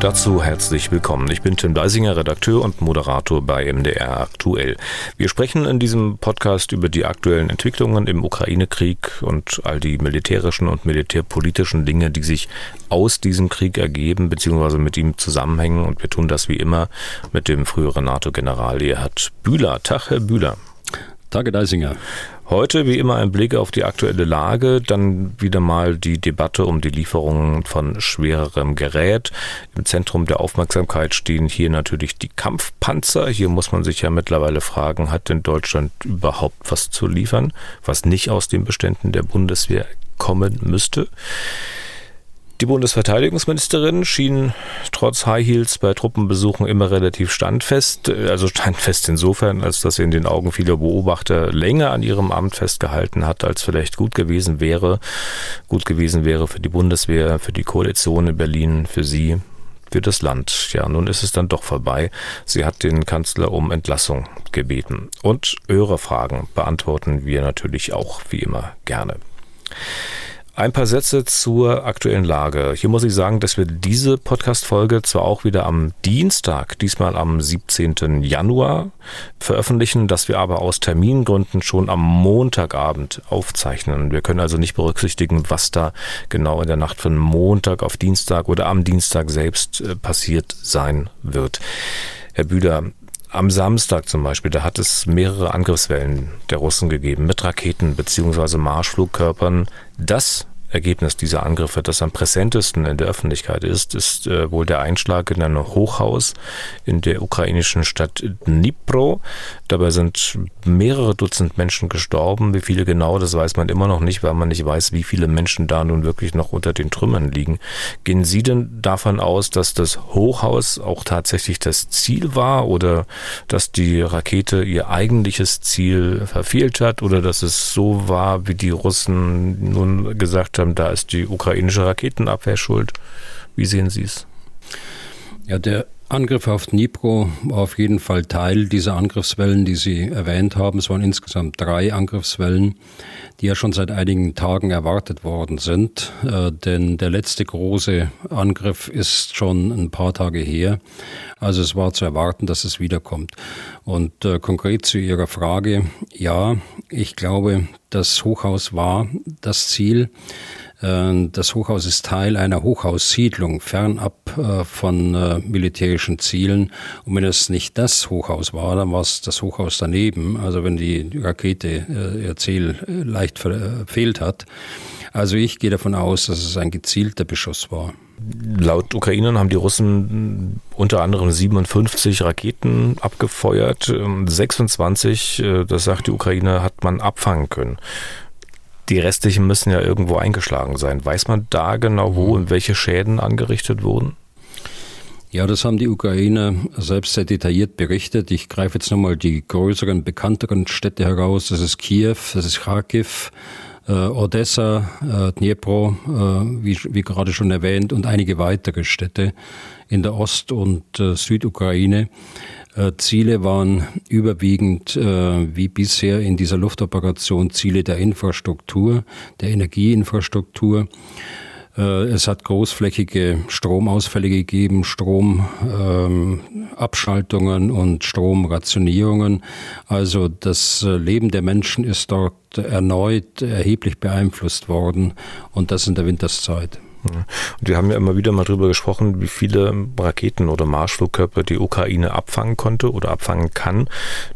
Dazu herzlich willkommen. Ich bin Tim Deisinger, Redakteur und Moderator bei MDR Aktuell. Wir sprechen in diesem Podcast über die aktuellen Entwicklungen im Ukraine-Krieg und all die militärischen und militärpolitischen Dinge, die sich aus diesem Krieg ergeben bzw. mit ihm zusammenhängen. Und wir tun das wie immer mit dem früheren NATO-General Erhard Bühler. Tag, Herr Bühler. Tage Deisinger. Heute wie immer ein Blick auf die aktuelle Lage, dann wieder mal die Debatte um die Lieferungen von schwererem Gerät. Im Zentrum der Aufmerksamkeit stehen hier natürlich die Kampfpanzer. Hier muss man sich ja mittlerweile fragen, hat denn Deutschland überhaupt was zu liefern, was nicht aus den Beständen der Bundeswehr kommen müsste? Die Bundesverteidigungsministerin schien trotz High Heels bei Truppenbesuchen immer relativ standfest, also standfest insofern, als dass sie in den Augen vieler Beobachter länger an ihrem Amt festgehalten hat, als vielleicht gut gewesen wäre. Gut gewesen wäre für die Bundeswehr, für die Koalition in Berlin, für sie, für das Land. Ja, nun ist es dann doch vorbei. Sie hat den Kanzler um Entlassung gebeten. Und eure Fragen beantworten wir natürlich auch wie immer gerne. Ein paar Sätze zur aktuellen Lage. Hier muss ich sagen, dass wir diese Podcast-Folge zwar auch wieder am Dienstag, diesmal am 17. Januar, veröffentlichen, dass wir aber aus Termingründen schon am Montagabend aufzeichnen. Wir können also nicht berücksichtigen, was da genau in der Nacht von Montag auf Dienstag oder am Dienstag selbst äh, passiert sein wird. Herr Bühler, am Samstag zum Beispiel, da hat es mehrere Angriffswellen der Russen gegeben mit Raketen beziehungsweise Marschflugkörpern. Das Ergebnis dieser Angriffe, das am präsentesten in der Öffentlichkeit ist, ist äh, wohl der Einschlag in ein Hochhaus in der ukrainischen Stadt Dnipro. Dabei sind mehrere Dutzend Menschen gestorben. Wie viele genau, das weiß man immer noch nicht, weil man nicht weiß, wie viele Menschen da nun wirklich noch unter den Trümmern liegen. Gehen Sie denn davon aus, dass das Hochhaus auch tatsächlich das Ziel war oder dass die Rakete ihr eigentliches Ziel verfehlt hat oder dass es so war, wie die Russen nun gesagt haben, da ist die ukrainische Raketenabwehr schuld. Wie sehen Sie es? Ja, der Angriff auf Dnipro war auf jeden Fall Teil dieser Angriffswellen, die Sie erwähnt haben. Es waren insgesamt drei Angriffswellen, die ja schon seit einigen Tagen erwartet worden sind. Äh, denn der letzte große Angriff ist schon ein paar Tage her. Also es war zu erwarten, dass es wiederkommt. Und äh, konkret zu Ihrer Frage, ja, ich glaube, das Hochhaus war das Ziel. Äh, das Hochhaus ist Teil einer Hochhaussiedlung, fernab äh, von äh, militärischen Zielen. Und wenn es nicht das Hochhaus war, dann war es das Hochhaus daneben. Also wenn die Rakete ihr Ziel leicht verfehlt hat. Also ich gehe davon aus, dass es ein gezielter Beschuss war. Laut Ukrainern haben die Russen unter anderem 57 Raketen abgefeuert. 26, das sagt die Ukraine, hat man abfangen können. Die restlichen müssen ja irgendwo eingeschlagen sein. Weiß man da genau, wo und welche Schäden angerichtet wurden? Ja, das haben die Ukrainer selbst sehr detailliert berichtet. Ich greife jetzt nochmal die größeren, bekannteren Städte heraus. Das ist Kiew, das ist Kharkiv, äh, Odessa, äh, Dnipro, äh, wie, wie gerade schon erwähnt, und einige weitere Städte in der Ost- und äh, Südukraine. Äh, Ziele waren überwiegend äh, wie bisher in dieser Luftoperation Ziele der Infrastruktur, der Energieinfrastruktur. Äh, es hat großflächige Stromausfälle gegeben, Stromabschaltungen ähm, und Stromrationierungen. Also das Leben der Menschen ist dort erneut erheblich beeinflusst worden und das in der Winterszeit. Und wir haben ja immer wieder mal drüber gesprochen, wie viele Raketen oder Marschflugkörper die Ukraine abfangen konnte oder abfangen kann.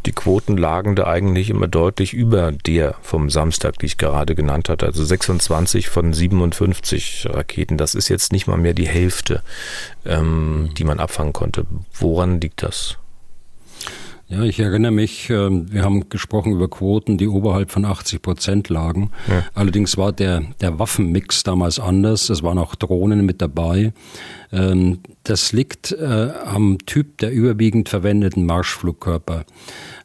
Die Quoten lagen da eigentlich immer deutlich über der vom Samstag, die ich gerade genannt hatte. Also 26 von 57 Raketen. Das ist jetzt nicht mal mehr die Hälfte, ähm, die man abfangen konnte. Woran liegt das? Ja, ich erinnere mich, ähm, wir haben gesprochen über Quoten, die oberhalb von 80 Prozent lagen. Ja. Allerdings war der, der Waffenmix damals anders. Es waren auch Drohnen mit dabei. Ähm, das liegt äh, am Typ der überwiegend verwendeten Marschflugkörper.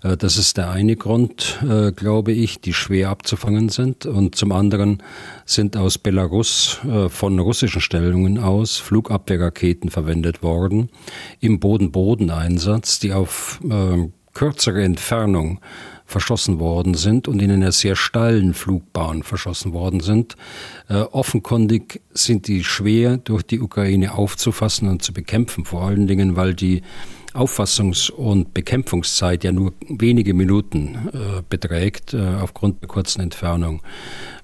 Äh, das ist der eine Grund, äh, glaube ich, die schwer abzufangen sind. Und zum anderen sind aus Belarus von russischen Stellungen aus Flugabwehrraketen verwendet worden im Boden-Boden-Einsatz, die auf kürzere Entfernung verschossen worden sind und in einer sehr steilen Flugbahn verschossen worden sind. Äh, offenkundig sind die schwer durch die Ukraine aufzufassen und zu bekämpfen, vor allen Dingen, weil die Auffassungs- und Bekämpfungszeit ja nur wenige Minuten äh, beträgt, äh, aufgrund der kurzen Entfernung.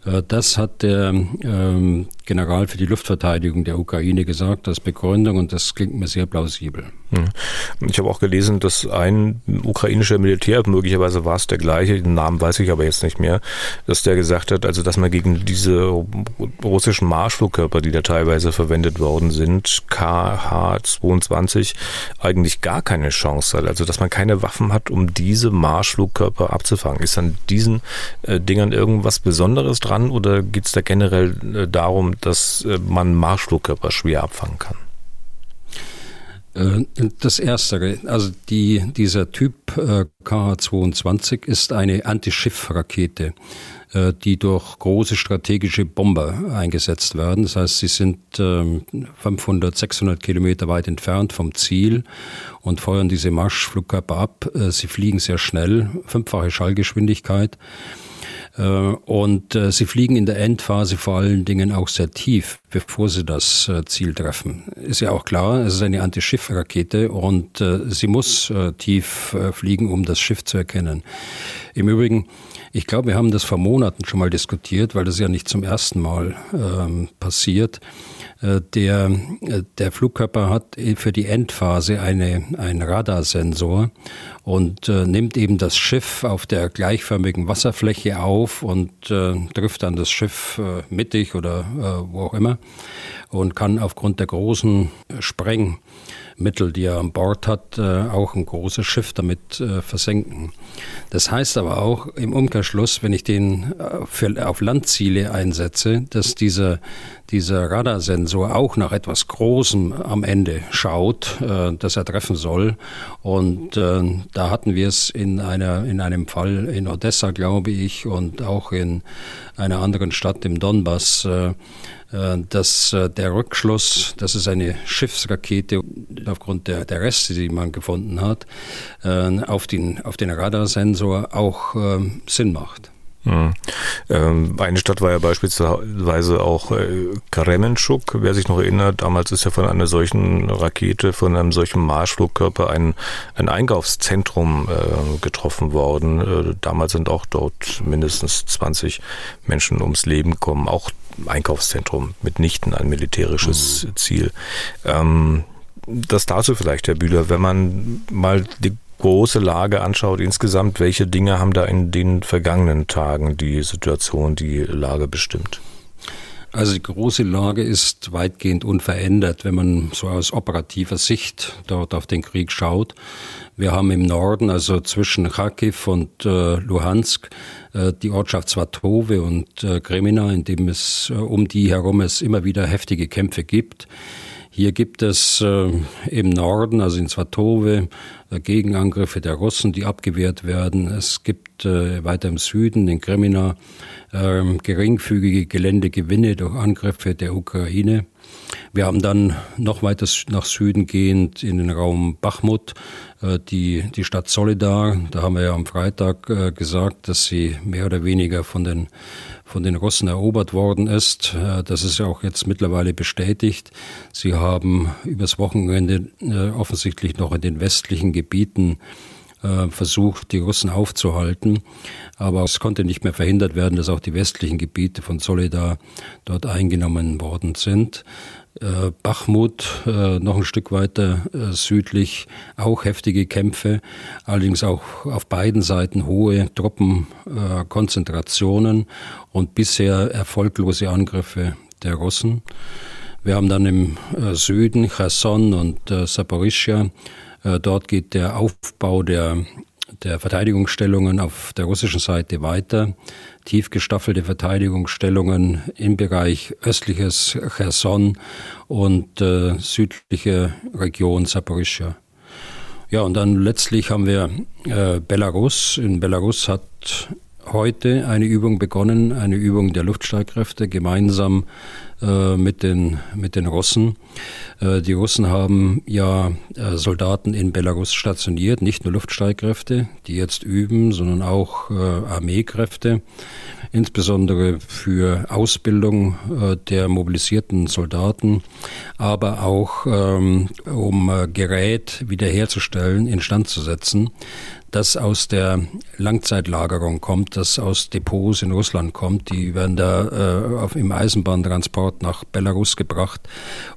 Äh, das hat der ähm, General für die Luftverteidigung der Ukraine gesagt als Begründung und das klingt mir sehr plausibel. Hm. Ich habe auch gelesen, dass ein ukrainischer Militär, möglicherweise war es der gleiche, den Namen weiß ich aber jetzt nicht mehr, dass der gesagt hat, also dass man gegen diese russischen Marschflugkörper, die da teilweise verwendet worden sind, KH-22, eigentlich gar keine Chance hat. Also dass man keine Waffen hat, um diese Marschflugkörper abzufangen. Ist an diesen äh, Dingern irgendwas Besonderes dran oder geht es da generell äh, darum, dass äh, man Marschflugkörper schwer abfangen kann? Äh, das Erste, also die, dieser Typ äh, KH-22 ist eine Antischiffrakete, äh, die durch große strategische Bomber eingesetzt werden. Das heißt, sie sind 500, ähm, 600 Kilometer weit entfernt vom Ziel und feuern diese Marschflugkörper ab. Sie fliegen sehr schnell, fünffache Schallgeschwindigkeit. Äh, und äh, sie fliegen in der Endphase vor allen Dingen auch sehr tief, bevor sie das äh, Ziel treffen. Ist ja auch klar, es ist eine Antischiffrakete und sie muss tief fliegen, um das Schiff zu erkennen. Im Übrigen, ich glaube, wir haben das vor Monaten schon mal diskutiert, weil das ja nicht zum ersten Mal ähm, passiert. Äh, der, äh, der Flugkörper hat für die Endphase eine, einen Radarsensor und äh, nimmt eben das Schiff auf der gleichförmigen Wasserfläche auf und äh, trifft dann das Schiff mittig oder wo auch immer und kann aufgrund der großen Spreng Mittel, die er an Bord hat, äh, auch ein großes Schiff damit äh, versenken. Das heißt aber auch im Umkehrschluss, wenn ich den äh, für, auf Landziele einsetze, dass dieser, dieser Radarsensor auch nach etwas Großem am Ende schaut, das er treffen soll. Und da hatten wir es in, einer, in einem Fall in Odessa, glaube ich, und auch in einer anderen Stadt im Donbass, äh, dass äh, der Rückschluss, dass es eine Schiffsrakete aufgrund der, der Reste, die man gefunden hat, äh, auf den, auf den Radarsensor auch Sinn macht. Mhm. eine Stadt war ja beispielsweise auch Kremenschuk, wer sich noch erinnert. Damals ist ja von einer solchen Rakete, von einem solchen Marschflugkörper ein, ein Einkaufszentrum getroffen worden. damals sind auch dort mindestens 20 Menschen ums Leben gekommen. Auch Einkaufszentrum, mitnichten ein militärisches mhm. Ziel. Ähm, das dazu vielleicht, Herr Bühler, wenn man mal die große Lage anschaut insgesamt, welche Dinge haben da in den vergangenen Tagen die Situation, die Lage bestimmt? Also die große Lage ist weitgehend unverändert, wenn man so aus operativer Sicht dort auf den Krieg schaut. Wir haben im Norden, also zwischen Kharkiv und äh, Luhansk, äh, die Ortschaft Svatove und äh, Kremina, in dem es äh, um die herum es immer wieder heftige Kämpfe gibt. Hier gibt es äh, im Norden, also in Svatove, äh, Gegenangriffe der Russen, die abgewehrt werden. Es gibt äh, weiter im Süden, in Kremina, ähm, geringfügige Geländegewinne durch Angriffe der Ukraine. Wir haben dann noch weiter nach Süden gehend in den Raum Bachmut, die, die Stadt Solidar. Da haben wir ja am Freitag äh, gesagt, dass sie mehr oder weniger von den, von den Russen erobert worden ist. Äh, das ist ja auch jetzt mittlerweile bestätigt. Sie haben übers Wochenende offensichtlich noch in den westlichen Gebieten versucht, die Russen aufzuhalten. Aber es konnte nicht mehr verhindert werden, dass auch die westlichen Gebiete von Solidar dort eingenommen worden sind. Äh, Bachmut, äh, noch ein Stück weiter äh, südlich, auch heftige Kämpfe, allerdings auch auf beiden Seiten hohe Truppenkonzentrationen und bisher erfolglose Angriffe der Russen. Wir haben dann im Süden Cherson und äh, Saporischia. dort geht der Aufbau der der Verteidigungsstellungen auf der russischen Seite weiter. Tief gestaffelte Verteidigungsstellungen im Bereich östliches Cherson und äh, südliche Region Saporischia. Ja, und dann letztlich haben wir äh, Belarus. In Belarus hat heute eine Übung begonnen, eine Übung der Luftstreitkräfte gemeinsam äh, mit, den, mit den Russen. Äh, die Russen haben ja äh, Soldaten in Belarus stationiert, nicht nur Luftstreitkräfte, die jetzt üben, sondern auch äh, Armeekräfte, insbesondere für Ausbildung äh, der mobilisierten Soldaten, aber auch ähm, um äh, Gerät wiederherzustellen, instand zu setzen das aus der Langzeitlagerung kommt, das aus Depots in Russland kommt. Die werden da äh, auf, im Eisenbahntransport nach Belarus gebracht,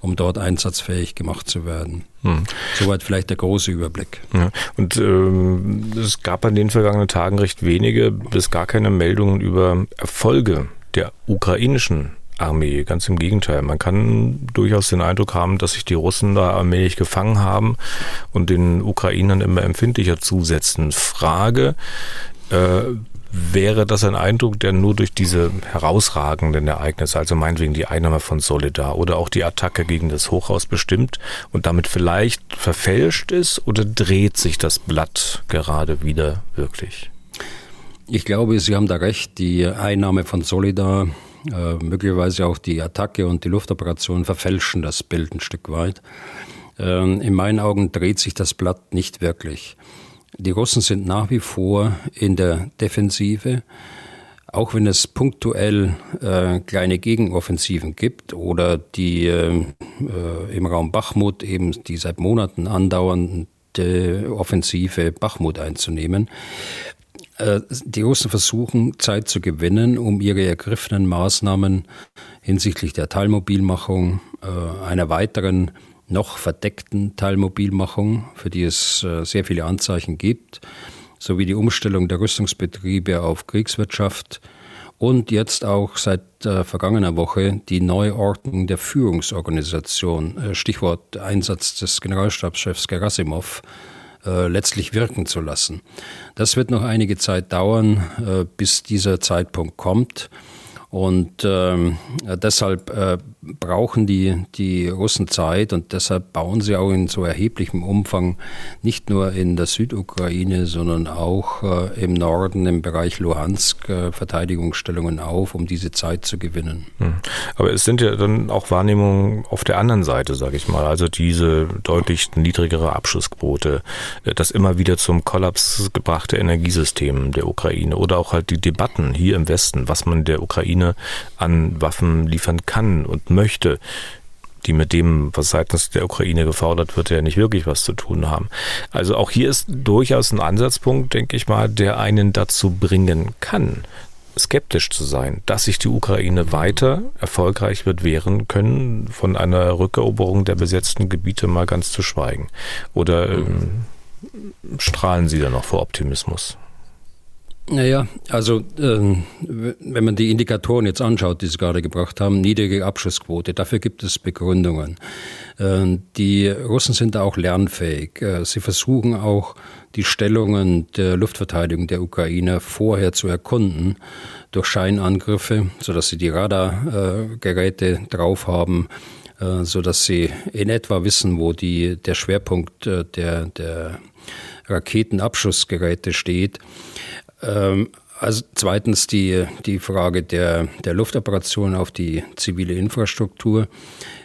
um dort einsatzfähig gemacht zu werden. Hm. Soweit vielleicht der große Überblick. Ja. Und ähm, es gab an den vergangenen Tagen recht wenige bis gar keine Meldungen über Erfolge der ukrainischen Armee. Ganz im Gegenteil. Man kann durchaus den Eindruck haben, dass sich die Russen da allmählich gefangen haben und den Ukrainern immer empfindlicher zusetzen. Frage, äh, wäre das ein Eindruck, der nur durch diese herausragenden Ereignisse, also meinetwegen die Einnahme von Solidar oder auch die Attacke gegen das Hochhaus bestimmt und damit vielleicht verfälscht ist oder dreht sich das Blatt gerade wieder wirklich? Ich glaube, Sie haben da recht. Die Einnahme von Solidar äh, möglicherweise auch die Attacke und die Luftoperation verfälschen das Bild ein Stück weit. Ähm, in meinen Augen dreht sich das Blatt nicht wirklich. Die Russen sind nach wie vor in der Defensive, auch wenn es punktuell äh, kleine Gegenoffensiven gibt oder die äh, im Raum Bachmut eben die seit Monaten andauernde Offensive Bachmut einzunehmen. Äh, die Russen versuchen, Zeit zu gewinnen, um ihre ergriffenen Maßnahmen hinsichtlich der Teilmobilmachung, äh, einer weiteren noch verdeckten Teilmobilmachung, für die es äh, sehr viele Anzeichen gibt, sowie die Umstellung der Rüstungsbetriebe auf Kriegswirtschaft und jetzt auch seit vergangener Woche die Neuordnung der Führungsorganisation, Stichwort Einsatz des Generalstabschefs Gerasimov, äh, letztlich wirken zu lassen. Das wird noch einige Zeit dauern, äh, bis dieser Zeitpunkt kommt. Und ähm, deshalb äh, brauchen die, die Russen Zeit und deshalb bauen sie auch in so erheblichem Umfang nicht nur in der Südukraine, sondern auch äh, im Norden, im Bereich Luhansk, äh, Verteidigungsstellungen auf, um diese Zeit zu gewinnen. Hm. Aber es sind ja dann auch Wahrnehmungen auf der anderen Seite, sage ich mal. Also diese deutlich niedrigere Abschussquote, äh, das immer wieder zum Kollaps gebrachte Energiesystem der Ukraine oder auch halt die Debatten hier im Westen, was man der Ukraine an Waffen liefern kann und möchte, die mit dem, was seitens der Ukraine gefordert wird, ja nicht wirklich was zu tun haben. Also auch hier ist durchaus ein Ansatzpunkt, denke ich mal, der einen dazu bringen kann, skeptisch zu sein, dass sich die Ukraine weiter erfolgreich wird wehren können, von einer Rückeroberung der besetzten Gebiete mal ganz zu schweigen. Oder ähm, strahlen Sie da noch vor Optimismus? Naja, also ähm, wenn man die Indikatoren jetzt anschaut, die Sie gerade gebracht haben, niedrige Abschussquote, dafür gibt es Begründungen. Ähm, die Russen sind da auch lernfähig. Äh, sie versuchen auch die Stellungen der Luftverteidigung der Ukraine vorher zu erkunden durch Scheinangriffe, sodass sie die Radargeräte drauf haben, äh, sodass sie in etwa wissen, wo die, der Schwerpunkt äh, der, der Raketenabschussgeräte steht. Ähm, also zweitens die, die Frage der, der Luftoperation auf die zivile Infrastruktur.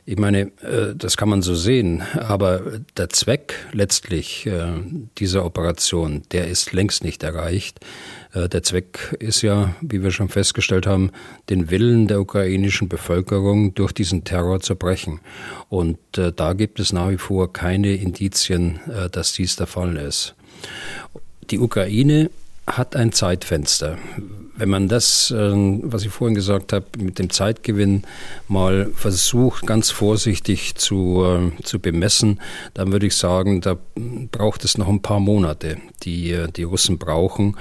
Ich meine, äh, das kann man so sehen, aber der Zweck letztlich äh, dieser Operation, der ist längst nicht erreicht. Äh, der Zweck ist ja, wie wir schon festgestellt haben, den Willen der ukrainischen Bevölkerung durch diesen Terror zu brechen. Und da gibt es nach wie vor keine Indizien, dass dies der Fall ist. Die Ukraine hat ein Zeitfenster. Wenn man das, äh, was ich vorhin gesagt habe, mit dem Zeitgewinn mal versucht, ganz vorsichtig zu, äh, zu bemessen, dann würde ich sagen, da braucht es noch ein paar Monate, die äh, die Russen brauchen,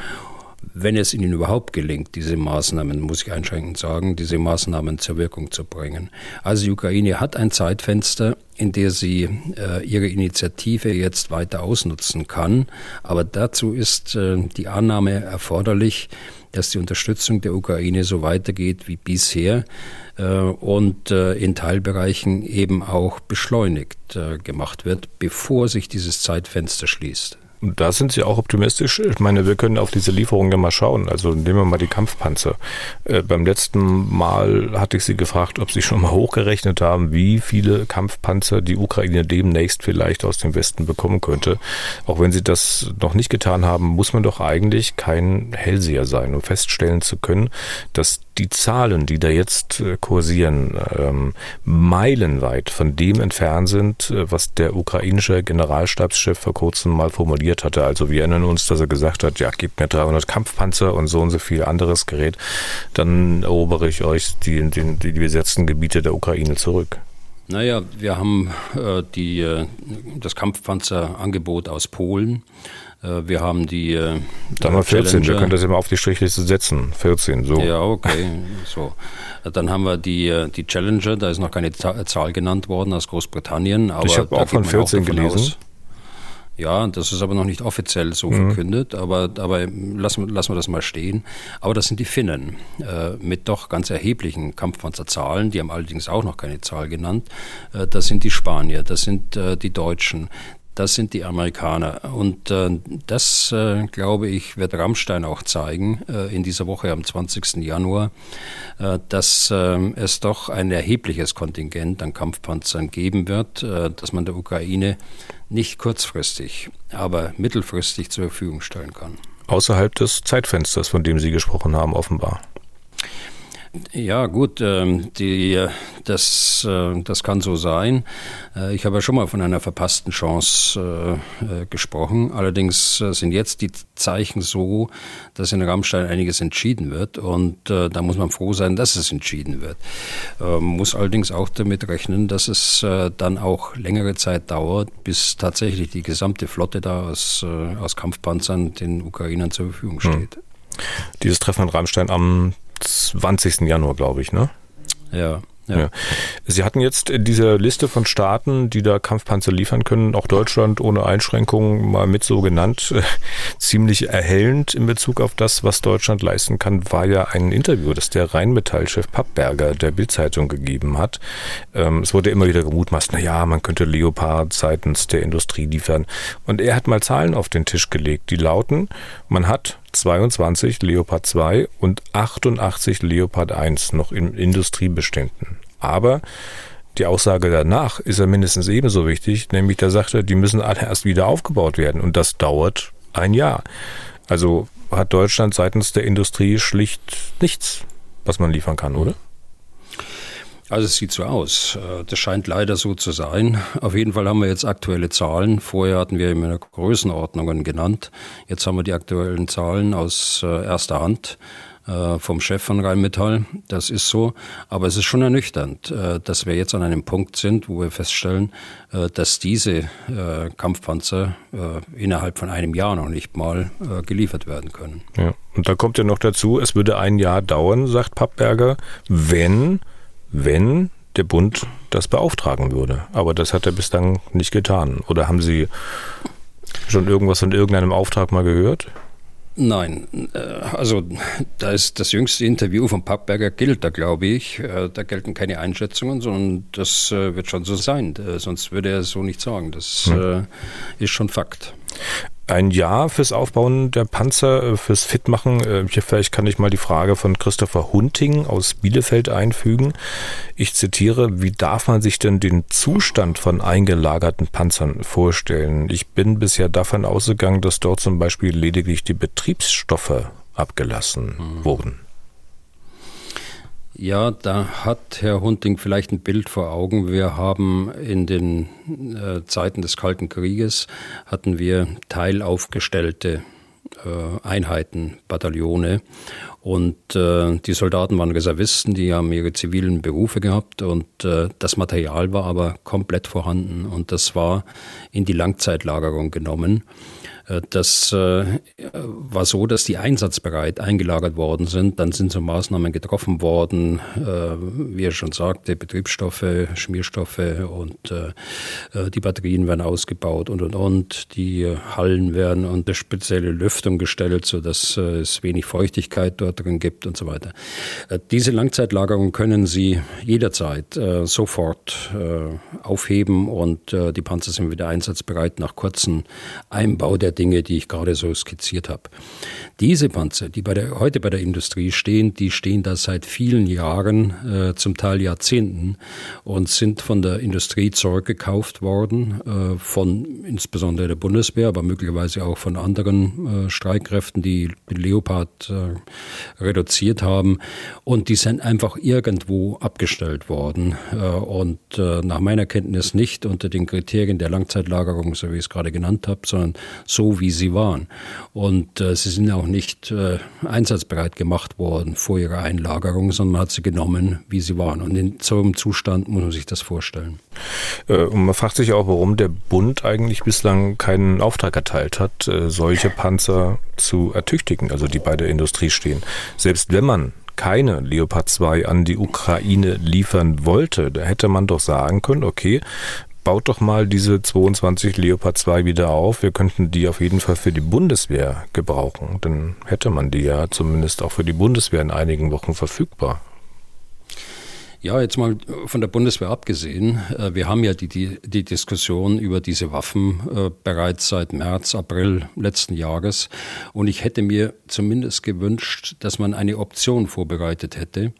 wenn es ihnen überhaupt gelingt, diese Maßnahmen, muss ich einschränkend sagen, diese Maßnahmen zur Wirkung zu bringen. Also die Ukraine hat ein Zeitfenster, in der sie äh, ihre Initiative jetzt weiter ausnutzen kann. Aber dazu ist äh, die Annahme erforderlich, dass die Unterstützung der Ukraine so weitergeht wie bisher äh, und äh, in Teilbereichen eben auch beschleunigt äh, gemacht wird, bevor sich dieses Zeitfenster schließt. Da sind Sie auch optimistisch. Ich meine, wir können auf diese Lieferungen ja mal schauen. Also nehmen wir mal die Kampfpanzer. Äh, beim letzten Mal hatte ich Sie gefragt, ob Sie schon mal hochgerechnet haben, wie viele Kampfpanzer die Ukraine demnächst vielleicht aus dem Westen bekommen könnte. Auch wenn Sie das noch nicht getan haben, muss man doch eigentlich kein Hellseher sein, um feststellen zu können, dass die Zahlen, die da jetzt äh, kursieren, ähm, meilenweit von dem entfernt sind, äh, was der ukrainische Generalstabschef vor kurzem mal formuliert hatte. Also wir erinnern uns, dass er gesagt hat, ja, gebt mir 300 Kampfpanzer und so und so viel anderes Gerät, dann erobere ich euch die, die, die besetzten Gebiete der Ukraine zurück. Naja, wir haben äh, die, äh, das Kampfpanzerangebot aus Polen. Äh, wir haben die. Äh, Dann mal 14, Challenger. wir können das immer auf die Strichliste setzen. 14, so. Ja, okay. so. Dann haben wir die, die Challenger, da ist noch keine Zahl genannt worden aus Großbritannien. Aber ich habe auch von 14 auch gelesen. Aus, ja, das ist aber noch nicht offiziell so mhm. verkündet, aber, aber lassen, lassen wir das mal stehen. Aber das sind die Finnen äh, mit doch ganz erheblichen Kampfpanzerzahlen, die haben allerdings auch noch keine Zahl genannt. Äh, das sind die Spanier, das sind äh, die Deutschen, das sind die Amerikaner. Und äh, das, äh, glaube ich, wird Rammstein auch zeigen äh, in dieser Woche am 20. Januar, äh, dass äh, es doch ein erhebliches Kontingent an Kampfpanzern geben wird, äh, dass man der Ukraine nicht kurzfristig, aber mittelfristig zur Verfügung stellen kann. Außerhalb des Zeitfensters, von dem Sie gesprochen haben, offenbar. Ja, gut, ähm, die, das, äh, das kann so sein. Äh, ich habe ja schon mal von einer verpassten Chance äh, gesprochen. Allerdings sind jetzt die Zeichen so, dass in Rammstein einiges entschieden wird. Und da muss man froh sein, dass es entschieden wird. Man ähm, muss allerdings auch damit rechnen, dass es dann auch längere Zeit dauert, bis tatsächlich die gesamte Flotte da aus, aus Kampfpanzern den Ukrainern zur Verfügung hm. steht. Hm. Dieses Treffen in Rammstein am 20. Januar, glaube ich, ne? Ja. Ja. ja. Sie hatten jetzt in dieser Liste von Staaten, die da Kampfpanzer liefern können, auch Deutschland ohne Einschränkungen mal mit so genannt. Ziemlich erhellend in Bezug auf das, was Deutschland leisten kann, war ja ein Interview, das der Rheinmetallchef Pappberger der Bildzeitung gegeben hat. Ähm, es wurde immer wieder gemutmaßt, na ja, man könnte Leopard seitens der Industrie liefern. Und er hat mal Zahlen auf den Tisch gelegt, die lauten, man hat 22 Leopard 2 und 88 Leopard 1 noch in Industriebeständen. Aber die Aussage danach ist ja mindestens ebenso wichtig, nämlich da sagt er, die müssen alle erst wieder aufgebaut werden und das dauert ein Jahr. Also hat Deutschland seitens der Industrie schlicht nichts, was man liefern kann, oder? Also es sieht so aus. Äh, das scheint leider so zu sein. Auf jeden Fall haben wir jetzt aktuelle Zahlen. Vorher hatten wir immer Größenordnungen genannt. Jetzt haben wir die aktuellen Zahlen aus äh, erster Hand äh, vom Chef von Rheinmetall. Das ist so. Aber es ist schon ernüchternd, dass wir jetzt an einem Punkt sind, wo wir feststellen, dass diese Kampfpanzer innerhalb von einem Jahr noch nicht mal geliefert werden können. Ja. Und da kommt ja noch dazu, es würde ein Jahr dauern, sagt Pappberger, wenn wenn der Bund das beauftragen würde. Aber das hat er bislang nicht getan. Oder haben Sie schon irgendwas von irgendeinem Auftrag mal gehört? Nein, äh, also da ist das jüngste Interview von Pappberger gilt da, glaube ich. Äh, da gelten keine Einschätzungen, sondern das äh, wird schon so sein. Sonst würde er so nicht sagen. Das hm. ist schon Fakt ein Jahr fürs Aufbauen der Panzer, äh, fürs Fitmachen. Äh, hier vielleicht kann ich mal die Frage von Christopher Hunting aus Bielefeld einfügen. Ich zitiere, wie darf man sich denn den Zustand von eingelagerten Panzern vorstellen? Ich bin bisher davon ausgegangen, dass dort zum Beispiel lediglich die Betriebsstoffe abgelassen mhm. wurden. Ja, da hat Herr Hunting vielleicht ein Bild vor Augen. Wir haben in den äh, Zeiten des Kalten Krieges hatten wir teilaufgestellte äh, Einheiten, Bataillone. Und äh, die Soldaten waren Reservisten, die haben ihre zivilen Berufe gehabt und äh, das Material war aber komplett vorhanden und das war in die Langzeitlagerung genommen. Äh, das äh, war so, dass die einsatzbereit eingelagert worden sind. Dann sind so Maßnahmen getroffen worden, äh, wie er schon sagte, Betriebsstoffe, Schmierstoffe und die Batterien werden ausgebaut und und und. Die Hallen werden unter spezielle Lüftung gestellt, sodass es wenig Feuchtigkeit dort drin gibt und so weiter. Diese Langzeitlagerung können Sie jederzeit sofort aufheben und die Panzer sind wieder einsatzbereit nach kurzem Einbau der Dinge, die ich gerade so skizziert habe. Diese Panzer, die bei der, heute bei der Industrie stehen, die stehen da seit vielen Jahren, äh, zum Teil Jahrzehnten und sind von der Industrie zurückgekauft worden, äh, von insbesondere der Bundeswehr, aber möglicherweise auch von anderen äh, Streitkräften, die Leopard äh, reduziert haben. Und die sind einfach irgendwo abgestellt worden. Äh, und äh, nach meiner Kenntnis nicht unter den Kriterien der Langzeitlagerung, so wie ich es gerade genannt habe, sondern so, wie sie waren. Und äh, sie sind auch nicht äh, einsatzbereit gemacht worden vor ihrer Einlagerung, sondern man hat sie genommen, wie sie waren. Und in so einem Zustand muss man sich das vorstellen. Äh, und man fragt sich auch, warum der Bund eigentlich bislang keinen Auftrag erteilt hat, äh, solche Panzer zu ertüchtigen, also die bei der Industrie stehen. Selbst wenn man keine Leopard 2 an die Ukraine liefern wollte, da hätte man doch sagen können, okay, baut doch mal diese 22 Leopard 2 wieder auf. Wir könnten die auf jeden Fall für die Bundeswehr gebrauchen. Dann hätte man die ja zumindest auch für die Bundeswehr in einigen Wochen verfügbar. Ja, jetzt mal von der Bundeswehr abgesehen. Äh, wir haben ja die, die, die Diskussion über diese Waffen äh, bereits seit März, April letzten Jahres. Und ich hätte mir zumindest gewünscht, dass man eine Option vorbereitet hätte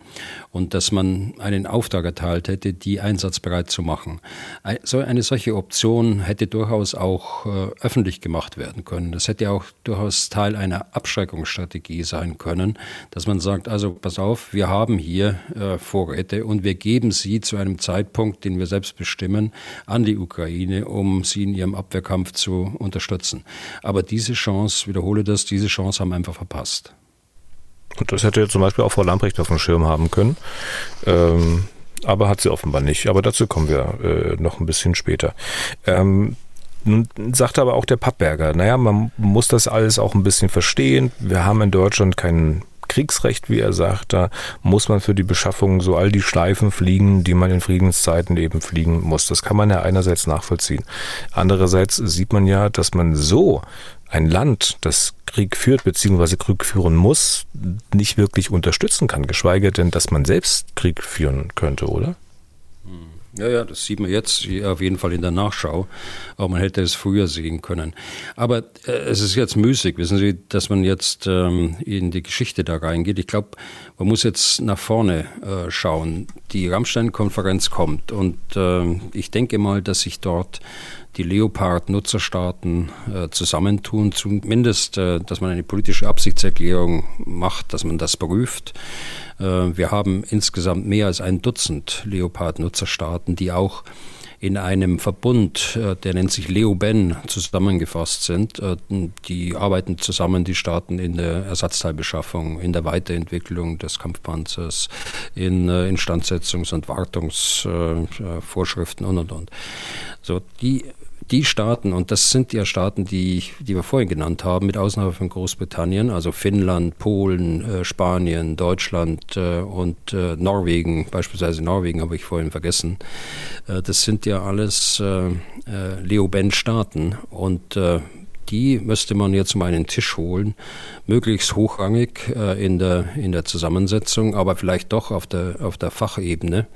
und dass man einen Auftrag erteilt hätte, die einsatzbereit zu machen. Eine solche Option hätte durchaus auch äh, öffentlich gemacht werden können. Das hätte auch durchaus Teil einer Abschreckungsstrategie sein können, dass man sagt, also pass auf, wir haben hier Vorräte und wir geben sie zu einem Zeitpunkt, den wir selbst bestimmen, an die Ukraine, um sie in ihrem Abwehrkampf zu unterstützen. Aber diese Chance, wiederhole das, diese Chance haben wir einfach verpasst. Und das hätte zum Beispiel auch Frau Lamprecht auf dem Schirm haben können. Ähm, aber hat sie offenbar nicht. Aber dazu kommen wir äh, noch ein bisschen später. Ähm, nun sagt aber auch der Pappberger, naja, man muss das alles auch ein bisschen verstehen. Wir haben in Deutschland keinen Kriegsrecht, wie er sagt, da muss man für die Beschaffung so all die Schleifen fliegen, die man in Friedenszeiten eben fliegen muss. Das kann man ja einerseits nachvollziehen. Andererseits sieht man ja, dass man so ein Land, das Krieg führt bzw. Krieg führen muss, nicht wirklich unterstützen kann, geschweige denn, dass man selbst Krieg führen könnte, oder? Ja, ja, das sieht man jetzt auf jeden Fall in der Nachschau. Aber man hätte es früher sehen können. Aber äh, es ist jetzt müßig, wissen Sie, dass man jetzt ähm, in die Geschichte da reingeht. Ich glaube, man muss jetzt nach vorne äh, schauen. Die Rammstein-Konferenz kommt und äh, ich denke mal, dass sich dort die Leopard-Nutzerstaaten äh, zusammentun, zumindest, äh, dass man eine politische Absichtserklärung macht, dass man das prüft. Äh, wir haben insgesamt mehr als ein Dutzend Leopard-Nutzerstaaten, die auch in einem Verbund, äh, der nennt sich Leoben, zusammengefasst sind. Äh, die arbeiten zusammen, die Staaten, in der Ersatzteilbeschaffung, in der Weiterentwicklung des Kampfpanzers, in Instandsetzungs- und Wartungsvorschriften und, und, und. So, die die Staaten, und das sind ja Staaten, die, die wir vorhin genannt haben, mit Ausnahme von Großbritannien, also Finnland, Polen, äh, Spanien, Deutschland äh, und äh, Norwegen, beispielsweise Norwegen habe ich vorhin vergessen, äh, das sind ja alles äh, äh, Leoben-Staaten und die müsste man jetzt um einen Tisch holen, möglichst hochrangig in, der, in der Zusammensetzung, aber vielleicht doch auf der, auf der Fachebene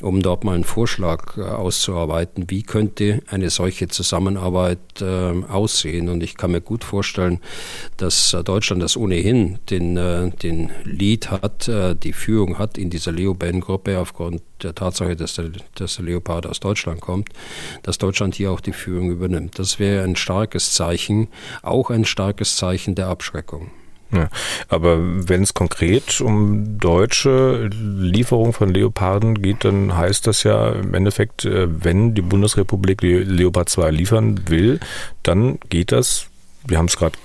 um dort mal einen Vorschlag äh, auszuarbeiten, wie könnte eine solche Zusammenarbeit äh, aussehen. Und ich kann mir gut vorstellen, dass äh, Deutschland das ohnehin den, äh, den Lead hat, äh, die Führung hat in dieser Leoben-Gruppe aufgrund der Tatsache, dass der, dass der Leopard aus Deutschland kommt, dass Deutschland hier auch die Führung übernimmt. Das wäre ein starkes Zeichen, auch ein starkes Zeichen der Abschreckung. Ja, aber wenn es konkret um deutsche Lieferung von Leoparden geht, dann heißt das ja im Endeffekt, äh, wenn die Bundesrepublik Leopard 2 liefern will, dann geht das, wir haben es gerade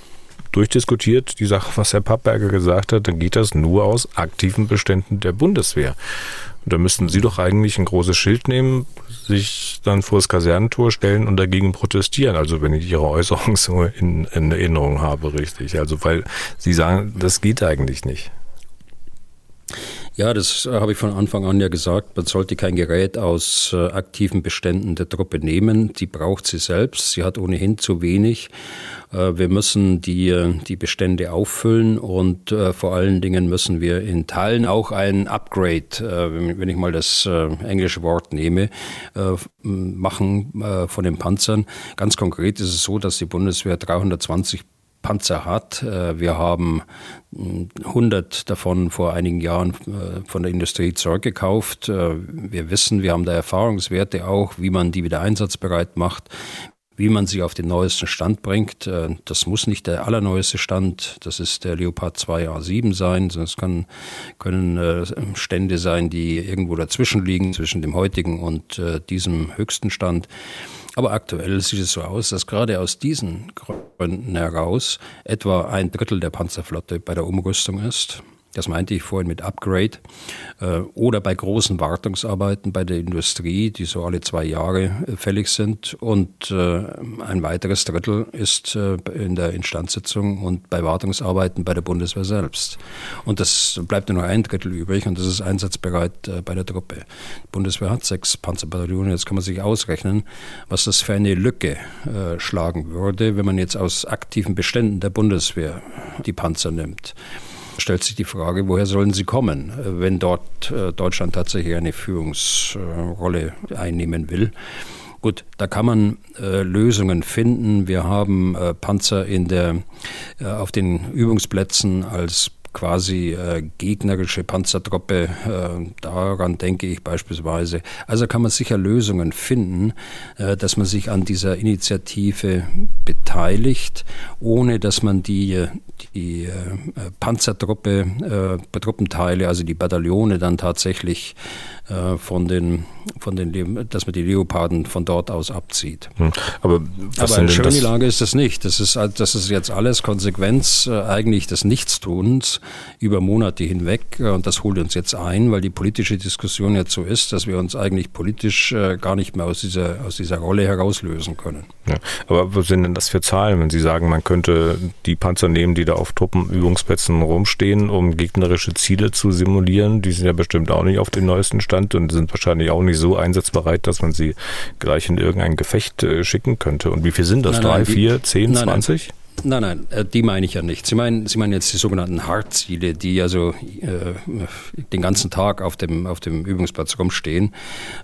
durchdiskutiert, die Sache, was Herr Pappberger gesagt hat, dann geht das nur aus aktiven Beständen der Bundeswehr. Und da müssten Sie doch eigentlich ein großes Schild nehmen, sich dann vor das Kasernentor stellen und dagegen protestieren. Also wenn ich Ihre Äußerung so in, in Erinnerung habe, richtig. Also weil Sie sagen, das geht eigentlich nicht. Ja, das habe ich von Anfang an ja gesagt. Man sollte kein Gerät aus äh, aktiven Beständen der Truppe nehmen. Die braucht sie selbst. Sie hat ohnehin zu wenig. Äh, wir müssen die, äh, die Bestände auffüllen und äh, vor allen Dingen müssen wir in Teilen auch ein Upgrade, wenn ich mal das englische Wort nehme, machen von den Panzern. Ganz konkret ist es so, dass die Bundeswehr 320 Panzer hat. Wir haben 100 hm, davon vor einigen Jahren von der Industrie zurückgekauft. Wir wissen, wir haben da Erfahrungswerte auch, wie man die wieder einsatzbereit macht wie man sie auf den neuesten Stand bringt. Das muss nicht der allerneueste Stand, das ist der Leopard 2 A7 sein, sondern es kann, können Stände sein, die irgendwo dazwischen liegen, zwischen dem heutigen und diesem höchsten Stand. Aber aktuell sieht es so aus, dass gerade aus diesen Gründen heraus etwa ein Drittel der Panzerflotte bei der Umrüstung ist. Das meinte ich vorhin mit Upgrade. Äh, oder bei großen Wartungsarbeiten bei der Industrie, die so alle zwei Jahre äh, fällig sind. Und äh, ein weiteres Drittel ist in der Instandsetzung und bei Wartungsarbeiten bei der Bundeswehr selbst. Und das bleibt nur ein Drittel übrig und das ist einsatzbereit bei der Truppe. Die Bundeswehr hat sechs Panzerbataillone. Jetzt kann man sich ausrechnen, was das für eine Lücke schlagen würde, wenn man jetzt aus aktiven Beständen der Bundeswehr die Panzer nimmt stellt sich die Frage, woher sollen sie kommen, wenn dort äh, Deutschland tatsächlich eine Führungsrolle einnehmen will. Gut, da kann man äh, Lösungen finden. Wir haben äh, Panzer in der, äh, auf den Übungsplätzen als quasi äh, gegnerische Panzertruppe. Äh, daran denke ich beispielsweise. Also kann man sicher Lösungen finden, äh, dass man sich an dieser Initiative beteiligt, ohne dass man die, die äh, Panzertruppe, äh, Truppenteile, also die Bataillone dann tatsächlich äh, von den, von den, dass man die Leoparden von dort aus abzieht. Hm. Aber, Aber eine schöne Lage ist das nicht. Das ist, das ist jetzt alles Konsequenz äh, eigentlich des Nichtstuns über Monate hinweg. Und das holt uns jetzt ein, weil die politische Diskussion jetzt so ist, dass wir uns eigentlich politisch äh, gar nicht mehr aus dieser, aus dieser Rolle herauslösen können. Ja, aber was sind denn das für Zahlen, wenn Sie sagen, man könnte die Panzer nehmen, die da auf Truppenübungsplätzen rumstehen, um gegnerische Ziele zu simulieren? Die sind ja bestimmt auch nicht auf dem neuesten Stand. Zustand und sind wahrscheinlich auch nicht so einsatzbereit, dass man sie gleich in irgendein Gefecht äh, schicken könnte. Und wie viel sind das? Nein, Drei, nein, vier, zehn, nein, zwanzig? Nein, nein, äh, die meine ich ja nicht. Sie meinen, Sie meinen jetzt die sogenannten Hartziele, die also äh, den ganzen Tag auf dem, auf dem Übungsplatz rumstehen,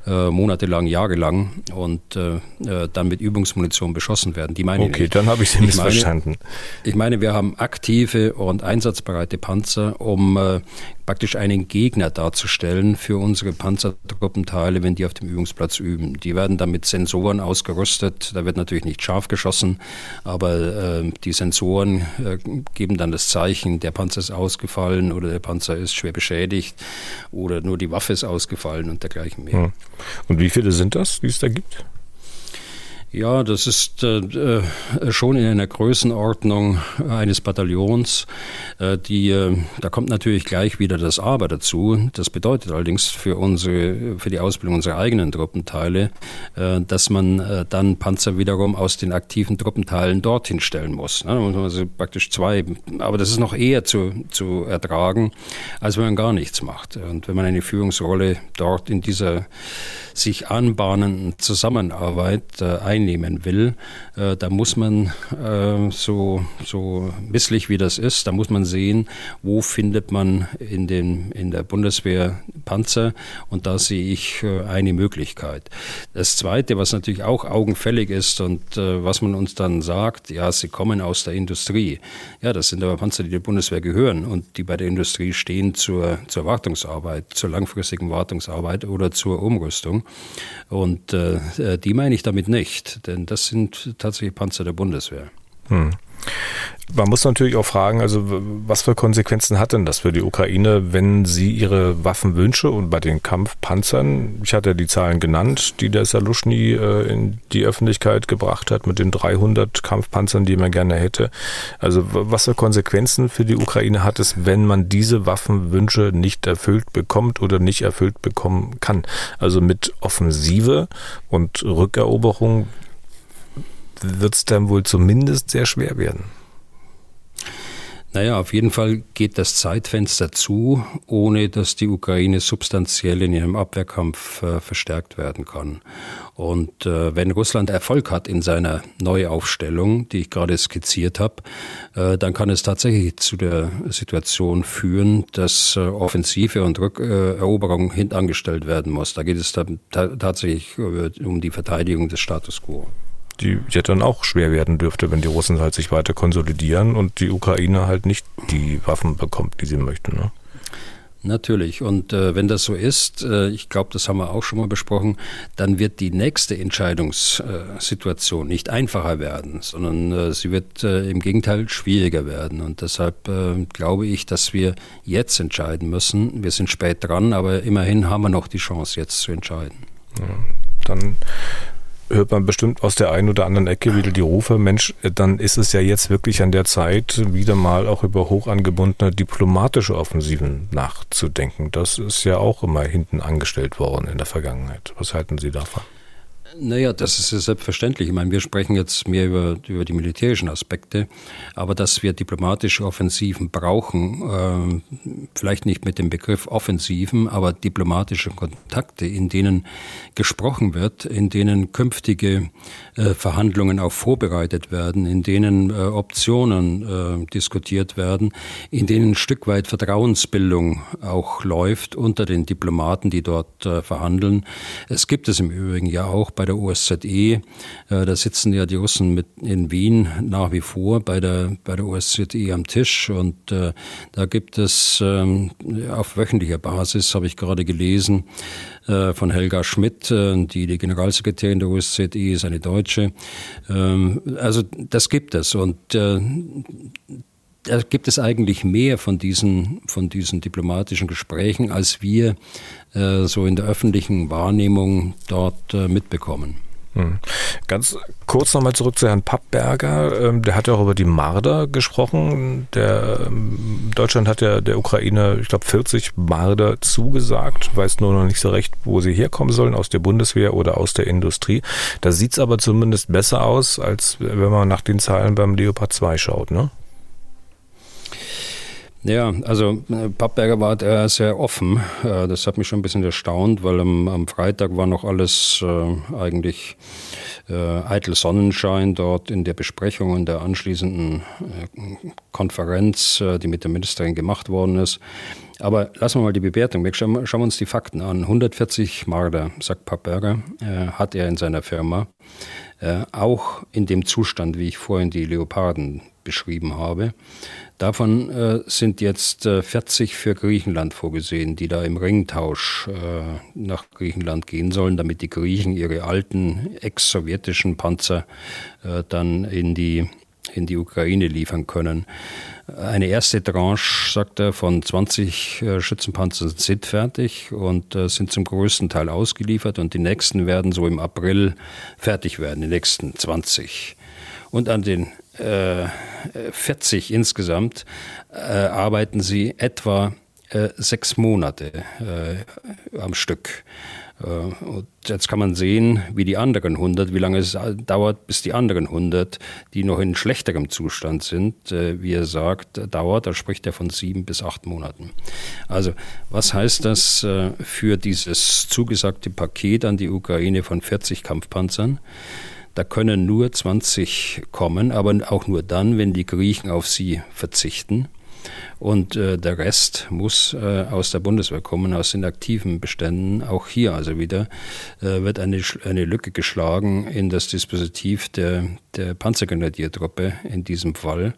äh, monatelang, jahrelang und äh, äh dann mit Übungsmunition beschossen werden. Die meine okay, ich nicht. dann habe ich Sie missverstanden. Ich meine, wir haben aktive und einsatzbereite Panzer, um äh, praktisch einen Gegner darzustellen für unsere Panzertruppenteile, wenn die auf dem Übungsplatz üben. Die werden dann mit Sensoren ausgerüstet. Da wird natürlich nicht scharf geschossen, aber äh, die Sensoren äh, geben dann das Zeichen, der Panzer ist ausgefallen oder der Panzer ist schwer beschädigt oder nur die Waffe ist ausgefallen und dergleichen mehr. Hm. Und wie viele sind das, die es da gibt? Ja, das ist äh, äh, schon in einer Größenordnung eines Bataillons. Äh, die, äh, da kommt natürlich gleich wieder das Aber dazu. Das bedeutet allerdings für unsere, für die Ausbildung unserer eigenen Truppenteile, äh, dass man äh, dann Panzer wiederum aus den aktiven Truppenteilen dorthin stellen muss. Ne? Also praktisch zwei. Aber das ist noch eher zu, zu ertragen, als wenn man gar nichts macht. Und wenn man eine Führungsrolle dort in dieser sich anbahnenden Zusammenarbeit äh, einnehmen will, äh, da muss man äh, so, so misslich wie das ist, da muss man sehen, wo findet man in, den, in der Bundeswehr Panzer und da sehe ich äh, eine Möglichkeit. Das Zweite, was natürlich auch augenfällig ist und äh, was man uns dann sagt, ja, sie kommen aus der Industrie. Ja, das sind aber Panzer, die der Bundeswehr gehören und die bei der Industrie stehen zur, zur Wartungsarbeit, zur langfristigen Wartungsarbeit oder zur Umrüstung. Und äh, die meine ich damit nicht, denn das sind tatsächlich Panzer der Bundeswehr. Hm. Man muss natürlich auch fragen, also was für Konsequenzen hat denn das für die Ukraine, wenn sie ihre Waffenwünsche und bei den Kampfpanzern, ich hatte ja die Zahlen genannt, die der Saluschny äh, in die Öffentlichkeit gebracht hat mit den 300 Kampfpanzern, die man gerne hätte. Also was für Konsequenzen für die Ukraine hat es, wenn man diese Waffenwünsche nicht erfüllt bekommt oder nicht erfüllt bekommen kann? Also mit Offensive und Rückeroberung wird es dann wohl zumindest sehr schwer werden. Naja, auf jeden Fall geht das Zeitfenster zu, ohne dass die Ukraine substanziell in ihrem Abwehrkampf äh, verstärkt werden kann. Und äh, wenn Russland Erfolg hat in seiner Neuaufstellung, die ich gerade skizziert habe, äh, dann kann es tatsächlich zu der Situation führen, dass äh, Offensive und Rückeroberung hintangestellt werden muss. Da geht es dann tatsächlich um die Verteidigung des Status quo die ja dann auch schwer werden dürfte, wenn die Russen halt sich weiter konsolidieren und die Ukraine halt nicht die Waffen bekommt, die sie möchte. Ne? Natürlich. Und äh, wenn das so ist, äh, ich glaube, das haben wir auch schon mal besprochen, dann wird die nächste Entscheidungssituation nicht einfacher werden, sondern äh, sie wird äh, im Gegenteil schwieriger werden. Und deshalb äh, glaube ich, dass wir jetzt entscheiden müssen. Wir sind spät dran, aber immerhin haben wir noch die Chance, jetzt zu entscheiden. Ja, dann hört man bestimmt aus der einen oder anderen Ecke wieder die Rufe, Mensch, dann ist es ja jetzt wirklich an der Zeit, wieder mal auch über hochangebundene diplomatische Offensiven nachzudenken. Das ist ja auch immer hinten angestellt worden in der Vergangenheit. Was halten Sie davon? Naja, das ist ja selbstverständlich. Ich meine, wir sprechen jetzt mehr über, über die militärischen Aspekte, aber dass wir diplomatische Offensiven brauchen, äh, vielleicht nicht mit dem Begriff Offensiven, aber diplomatische Kontakte, in denen gesprochen wird, in denen künftige äh, Verhandlungen auch vorbereitet werden, in denen äh, Optionen äh, diskutiert werden, in denen ein Stück weit Vertrauensbildung auch läuft unter den Diplomaten, die dort äh, verhandeln. Es gibt es im Übrigen ja auch bei der OSZE. Äh, da sitzen ja die Russen mit in Wien nach wie vor bei der, bei der OSZE am Tisch und da gibt es ähm, auf wöchentlicher Basis, habe ich gerade gelesen, von Helga Schmidt, die die Generalsekretärin der OSZE ist, eine Deutsche. Ähm, also das gibt es und da gibt es eigentlich mehr von diesen, von diesen diplomatischen Gesprächen, als wir äh, so in der öffentlichen Wahrnehmung dort äh, mitbekommen. Hm. Ganz kurz nochmal zurück zu Herrn Pappberger. Ähm, der hat ja auch über die Marder gesprochen. Der, ähm, Deutschland hat ja der Ukraine, ich glaube, 40 Marder zugesagt. Weiß nur noch nicht so recht, wo sie herkommen sollen, aus der Bundeswehr oder aus der Industrie. Da sieht es aber zumindest besser aus, als wenn man nach den Zahlen beim Leopard 2 schaut, ne? Ja, also äh, Pappberger war da sehr offen. Äh, das hat mich schon ein bisschen erstaunt, weil am, am Freitag war noch alles äh, eigentlich äh, eitel Sonnenschein dort in der Besprechung und der anschließenden äh, Konferenz, äh, die mit der Ministerin gemacht worden ist. Aber lassen wir mal die Bewertung weg. Schauen, schauen wir uns die Fakten an. 140 Marder, sagt Pappberger, hat er in seiner Firma. Auch in dem Zustand, wie ich vorhin die Leoparden beschrieben habe. Davon äh, sind jetzt äh, 40 für Griechenland vorgesehen, die da im Ringtausch äh, nach Griechenland gehen sollen, damit die Griechen ihre alten ex-sowjetischen Panzer äh, dann in die, in die Ukraine liefern können. Eine erste Tranche, sagt er, von 20 äh, Schützenpanzern sind fertig und äh, sind zum größten Teil ausgeliefert und die nächsten werden so im April fertig werden, die nächsten 20. Und an den 40 insgesamt, äh, arbeiten sie etwa äh, sechs Monate äh, am Stück. Und jetzt kann man sehen, wie die anderen 100, wie lange es dauert, bis die anderen 100, die noch in schlechterem Zustand sind, wie er sagt, dauert. Da spricht er von sieben bis acht Monaten. Also, was heißt das für dieses zugesagte Paket an die Ukraine von 40 Kampfpanzern? Da können nur 20 kommen, aber auch nur dann, wenn die Griechen auf sie verzichten. Und äh, der Rest muss äh, aus der Bundeswehr kommen, aus den aktiven Beständen. Auch hier also wieder äh, wird eine, eine Lücke geschlagen in das Dispositiv der, der Panzergrenadiertruppe in diesem Fall,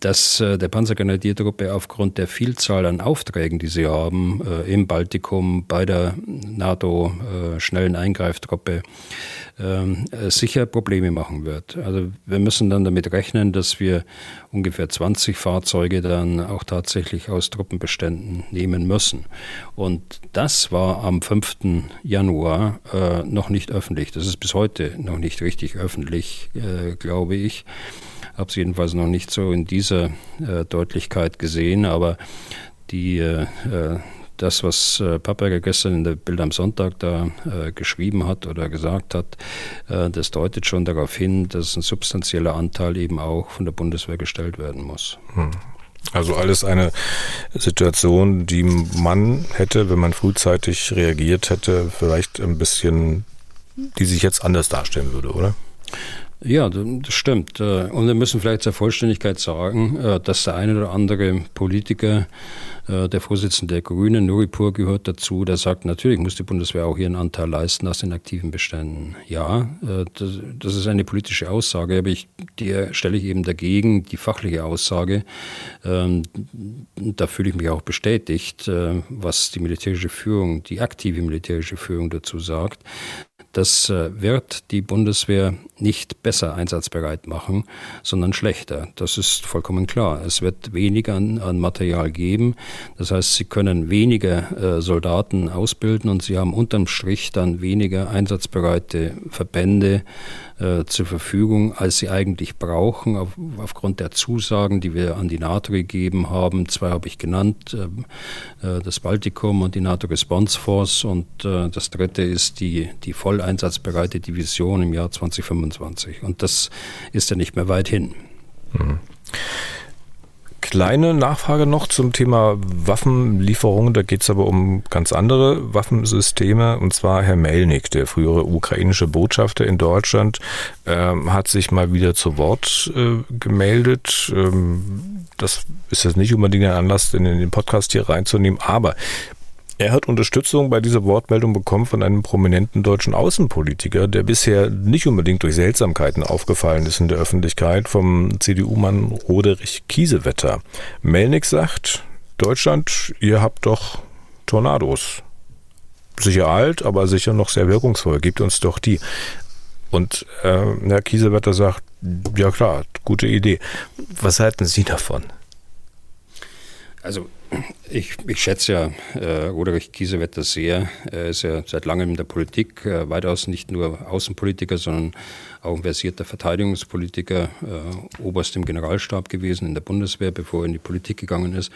dass äh, der Panzergrenadiertruppe aufgrund der Vielzahl an Aufträgen, die sie haben, äh, im Baltikum, bei der NATO äh, Eingreiftruppe, ähm, sicher Probleme machen wird. Also wir müssen dann damit rechnen, dass wir ungefähr 20 Fahrzeuge dann auch tatsächlich aus Truppenbeständen nehmen müssen. Und das war am 5. Januar äh, noch nicht öffentlich. Das ist bis heute noch nicht richtig öffentlich, äh, glaube ich. Habe es jedenfalls noch nicht so in dieser äh, Deutlichkeit gesehen, aber die äh, das, was äh, Papperger gestern in der Bild am Sonntag da äh, geschrieben hat oder gesagt hat, äh, das deutet schon darauf hin, dass ein substanzieller Anteil eben auch von der Bundeswehr gestellt werden muss. Hm. Also alles eine Situation, die man hätte, wenn man frühzeitig reagiert hätte, vielleicht ein bisschen, die sich jetzt anders darstellen würde, oder? Ja, das stimmt. Äh, und wir müssen vielleicht zur Vollständigkeit sagen, äh, dass der eine oder andere Politiker, äh, der Vorsitzende der Grünen, Nuripur, gehört dazu, der sagt, natürlich muss die Bundeswehr auch ihren Anteil leisten aus den aktiven Beständen. Ja, das ist eine politische Aussage, aber ich, die stelle ich eben dagegen, die fachliche Aussage. Ähm, da fühle ich mich auch bestätigt, was die militärische Führung, die aktive militärische Führung dazu sagt. Das äh, wird die Bundeswehr nicht besser einsatzbereit machen, sondern schlechter. Das ist vollkommen klar. Es wird weniger an, an Material geben. Das heißt, sie können weniger äh, Soldaten ausbilden und sie haben unterm Strich dann weniger einsatzbereite Verbände, äh, zur Verfügung, als sie eigentlich brauchen, auf, aufgrund der Zusagen, die wir an die NATO gegeben haben. Zwei habe ich genannt, äh, äh, das Baltikum und die NATO Response Force und äh, das dritte ist die, die voll einsatzbereite Division im Jahr 2025. Und das ist ja nicht mehr weit hin. Mhm. Kleine Nachfrage noch zum Thema Waffenlieferungen. Da geht es aber um ganz andere Waffensysteme. Und zwar Herr Melnik, der frühere ukrainische Botschafter in Deutschland, ähm, hat sich mal wieder zu Wort äh, gemeldet. Ähm, das ist jetzt nicht unbedingt ein Anlass, in den Podcast hier reinzunehmen. Aber er hat Unterstützung bei dieser Wortmeldung bekommen von einem prominenten deutschen Außenpolitiker, der bisher nicht unbedingt durch Seltsamkeiten aufgefallen ist in der Öffentlichkeit, vom CDU-Mann Roderich Kiesewetter. Melnick sagt, Deutschland, ihr habt doch Tornados. Sicher alt, aber sicher noch sehr wirkungsvoll. Gebt uns doch die. Und äh, Herr Kiesewetter sagt, ja klar, gute Idee. Was halten Sie davon? Also ich, ich schätze ja äh, Roderich Kiesewetter sehr. Er ist ja seit langem in der Politik, äh, weitaus nicht nur Außenpolitiker, sondern auch ein versierter Verteidigungspolitiker, äh, Oberst im Generalstab gewesen in der Bundeswehr, bevor er in die Politik gegangen ist.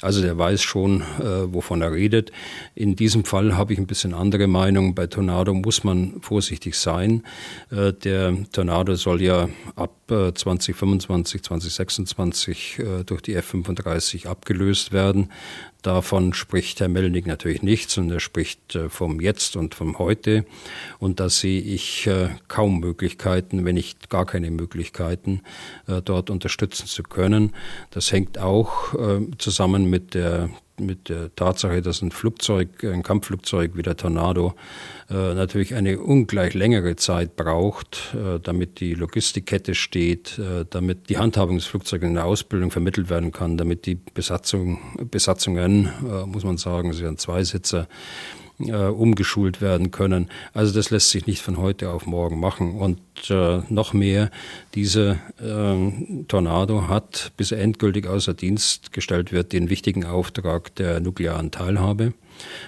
Also der weiß schon, äh, wovon er redet. In diesem Fall habe ich ein bisschen andere Meinung. Bei Tornado muss man vorsichtig sein. Äh, der Tornado soll ja ab 2025, äh, 2026 äh, durch die F-35 abgelöst werden. Davon spricht Herr Melnick natürlich nichts und er spricht äh, vom Jetzt und vom Heute. Und da sehe ich äh, kaum Möglichkeiten, wenn nicht gar keine Möglichkeiten, äh, dort unterstützen zu können. Das hängt auch zusammen mit der mit der Tatsache, dass ein Flugzeug, ein Kampfflugzeug wie der Tornado äh, natürlich eine ungleich längere Zeit braucht, äh, damit die Logistikkette steht, äh, damit die Handhabung des Flugzeugs in der Ausbildung vermittelt werden kann, damit die Besatzung, Besatzungen, äh, muss man sagen, sie sind Zweisitzer, äh, umgeschult werden können. Also das lässt sich nicht von heute auf morgen machen. Und äh, noch mehr, dieser äh, Tornado hat, bis er endgültig außer Dienst gestellt wird, den wichtigen Auftrag der nuklearen Teilhabe.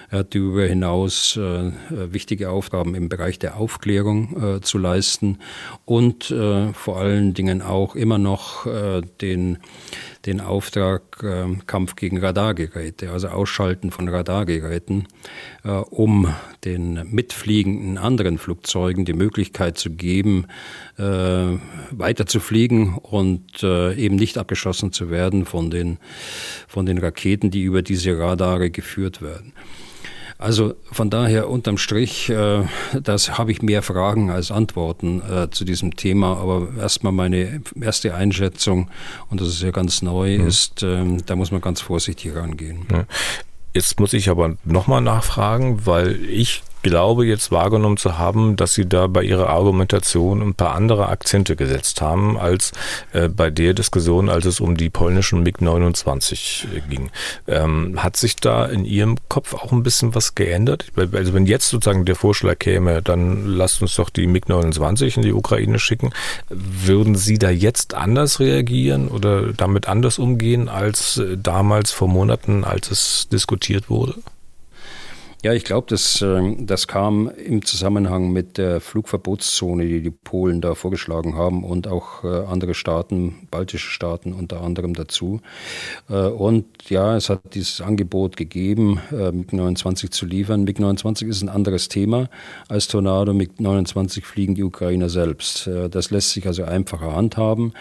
Er hat darüber hinaus äh, wichtige Aufgaben im Bereich der Aufklärung äh, zu leisten und äh, vor allen Dingen auch immer noch äh, den, den Auftrag äh, Kampf gegen Radargeräte, also Ausschalten von Radargeräten, äh, um den mitfliegenden anderen Flugzeugen die Möglichkeit zu geben, weiter zu fliegen und eben nicht abgeschossen zu werden von den, von den Raketen, die über diese Radare geführt werden. Also von daher unterm Strich, äh, das habe ich mehr Fragen als Antworten äh, zu diesem Thema. Aber erstmal meine erste Einschätzung, und das ist ja ganz neu, mhm. ist, äh, da muss man ganz vorsichtig rangehen. Ja. Jetzt muss ich aber nochmal nachfragen, weil ich glaube jetzt wahrgenommen zu haben, dass Sie da bei Ihrer Argumentation ein paar andere Akzente gesetzt haben als äh, bei der Diskussion, als es um die polnischen MiG-29 äh, ging. Ähm, hat sich da in Ihrem Kopf auch ein bisschen was geändert? Also wenn jetzt sozusagen der Vorschlag käme, dann lasst uns doch die MiG-29 in die Ukraine schicken, würden Sie da jetzt anders reagieren oder damit anders umgehen als äh, damals vor Monaten, als es diskutiert wurde? Ja, ich glaube, das, ähm, das kam im Zusammenhang mit der Flugverbotszone, die die Polen da vorgeschlagen haben und auch äh, andere Staaten, baltische Staaten unter anderem dazu. Äh, und ja, es hat dieses Angebot gegeben, äh, MiG-29 zu liefern. MiG-29 ist ein anderes Thema als Tornado. MiG-29 fliegen die Ukrainer selbst. Das lässt sich also einfacher handhaben.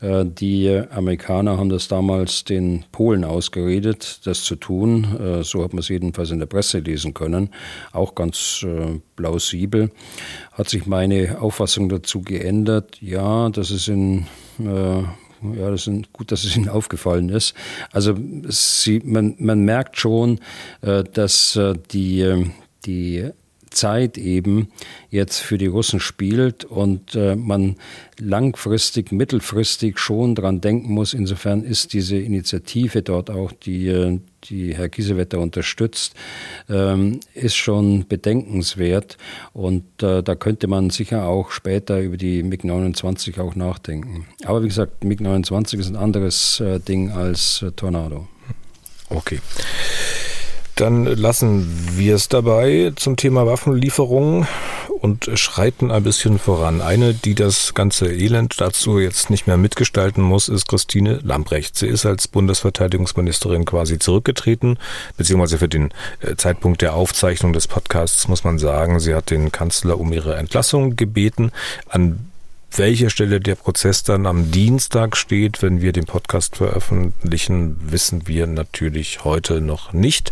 Äh, die Amerikaner haben das damals den Polen ausgeredet, das zu tun. Äh, so hat man es jedenfalls in der Presse lesen können. Auch ganz äh, plausibel. Hat sich meine Auffassung dazu geändert? Ja, das ist in ja, das ist gut, dass es Ihnen aufgefallen ist. Also sie, man, man merkt schon, dass die, die Zeit eben jetzt für die Russen spielt und äh, man langfristig, mittelfristig schon dran denken muss. Insofern ist diese Initiative dort auch, die, äh, die Herr Kiesewetter unterstützt, ähm, ist schon bedenkenswert und äh, da könnte man sicher auch später über die MiG-29 auch nachdenken. Aber wie gesagt, MiG-29 ist ein anderes äh, Ding als äh, Tornado. Okay. Dann lassen wir es dabei zum Thema Waffenlieferungen und schreiten ein bisschen voran. Eine, die das ganze Elend dazu jetzt nicht mehr mitgestalten muss, ist Christine Lambrecht. Sie ist als Bundesverteidigungsministerin quasi zurückgetreten, beziehungsweise für den äh, Zeitpunkt der Aufzeichnung des Podcasts muss man sagen, sie hat den Kanzler um ihre Entlassung gebeten. An welcher Stelle der Prozess dann am Dienstag steht, wenn wir den Podcast veröffentlichen, wissen wir natürlich heute noch nicht.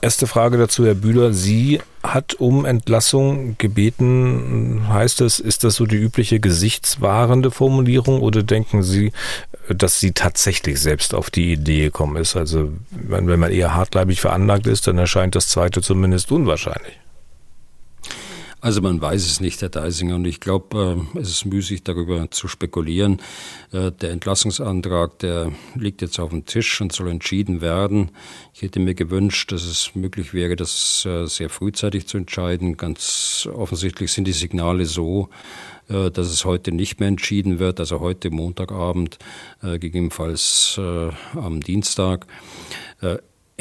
Erste Frage dazu, Herr Bühler. Sie hat um Entlassung gebeten. Heißt das, ist das so die übliche gesichtswahrende Formulierung oder denken Sie, dass sie tatsächlich selbst auf die Idee gekommen ist? Also, wenn man eher hartleibig veranlagt ist, dann erscheint das zweite zumindest unwahrscheinlich. Also man weiß es nicht, Herr Deisinger, und ich glaube, äh, es ist müßig, darüber zu spekulieren. Äh, der Entlassungsantrag, der liegt jetzt auf dem Tisch und soll entschieden werden. Ich hätte mir gewünscht, dass es möglich wäre, das äh, sehr frühzeitig zu entscheiden. Ganz offensichtlich sind die Signale so, dass es heute nicht mehr entschieden wird, also heute Montagabend, gegebenenfalls am Dienstag.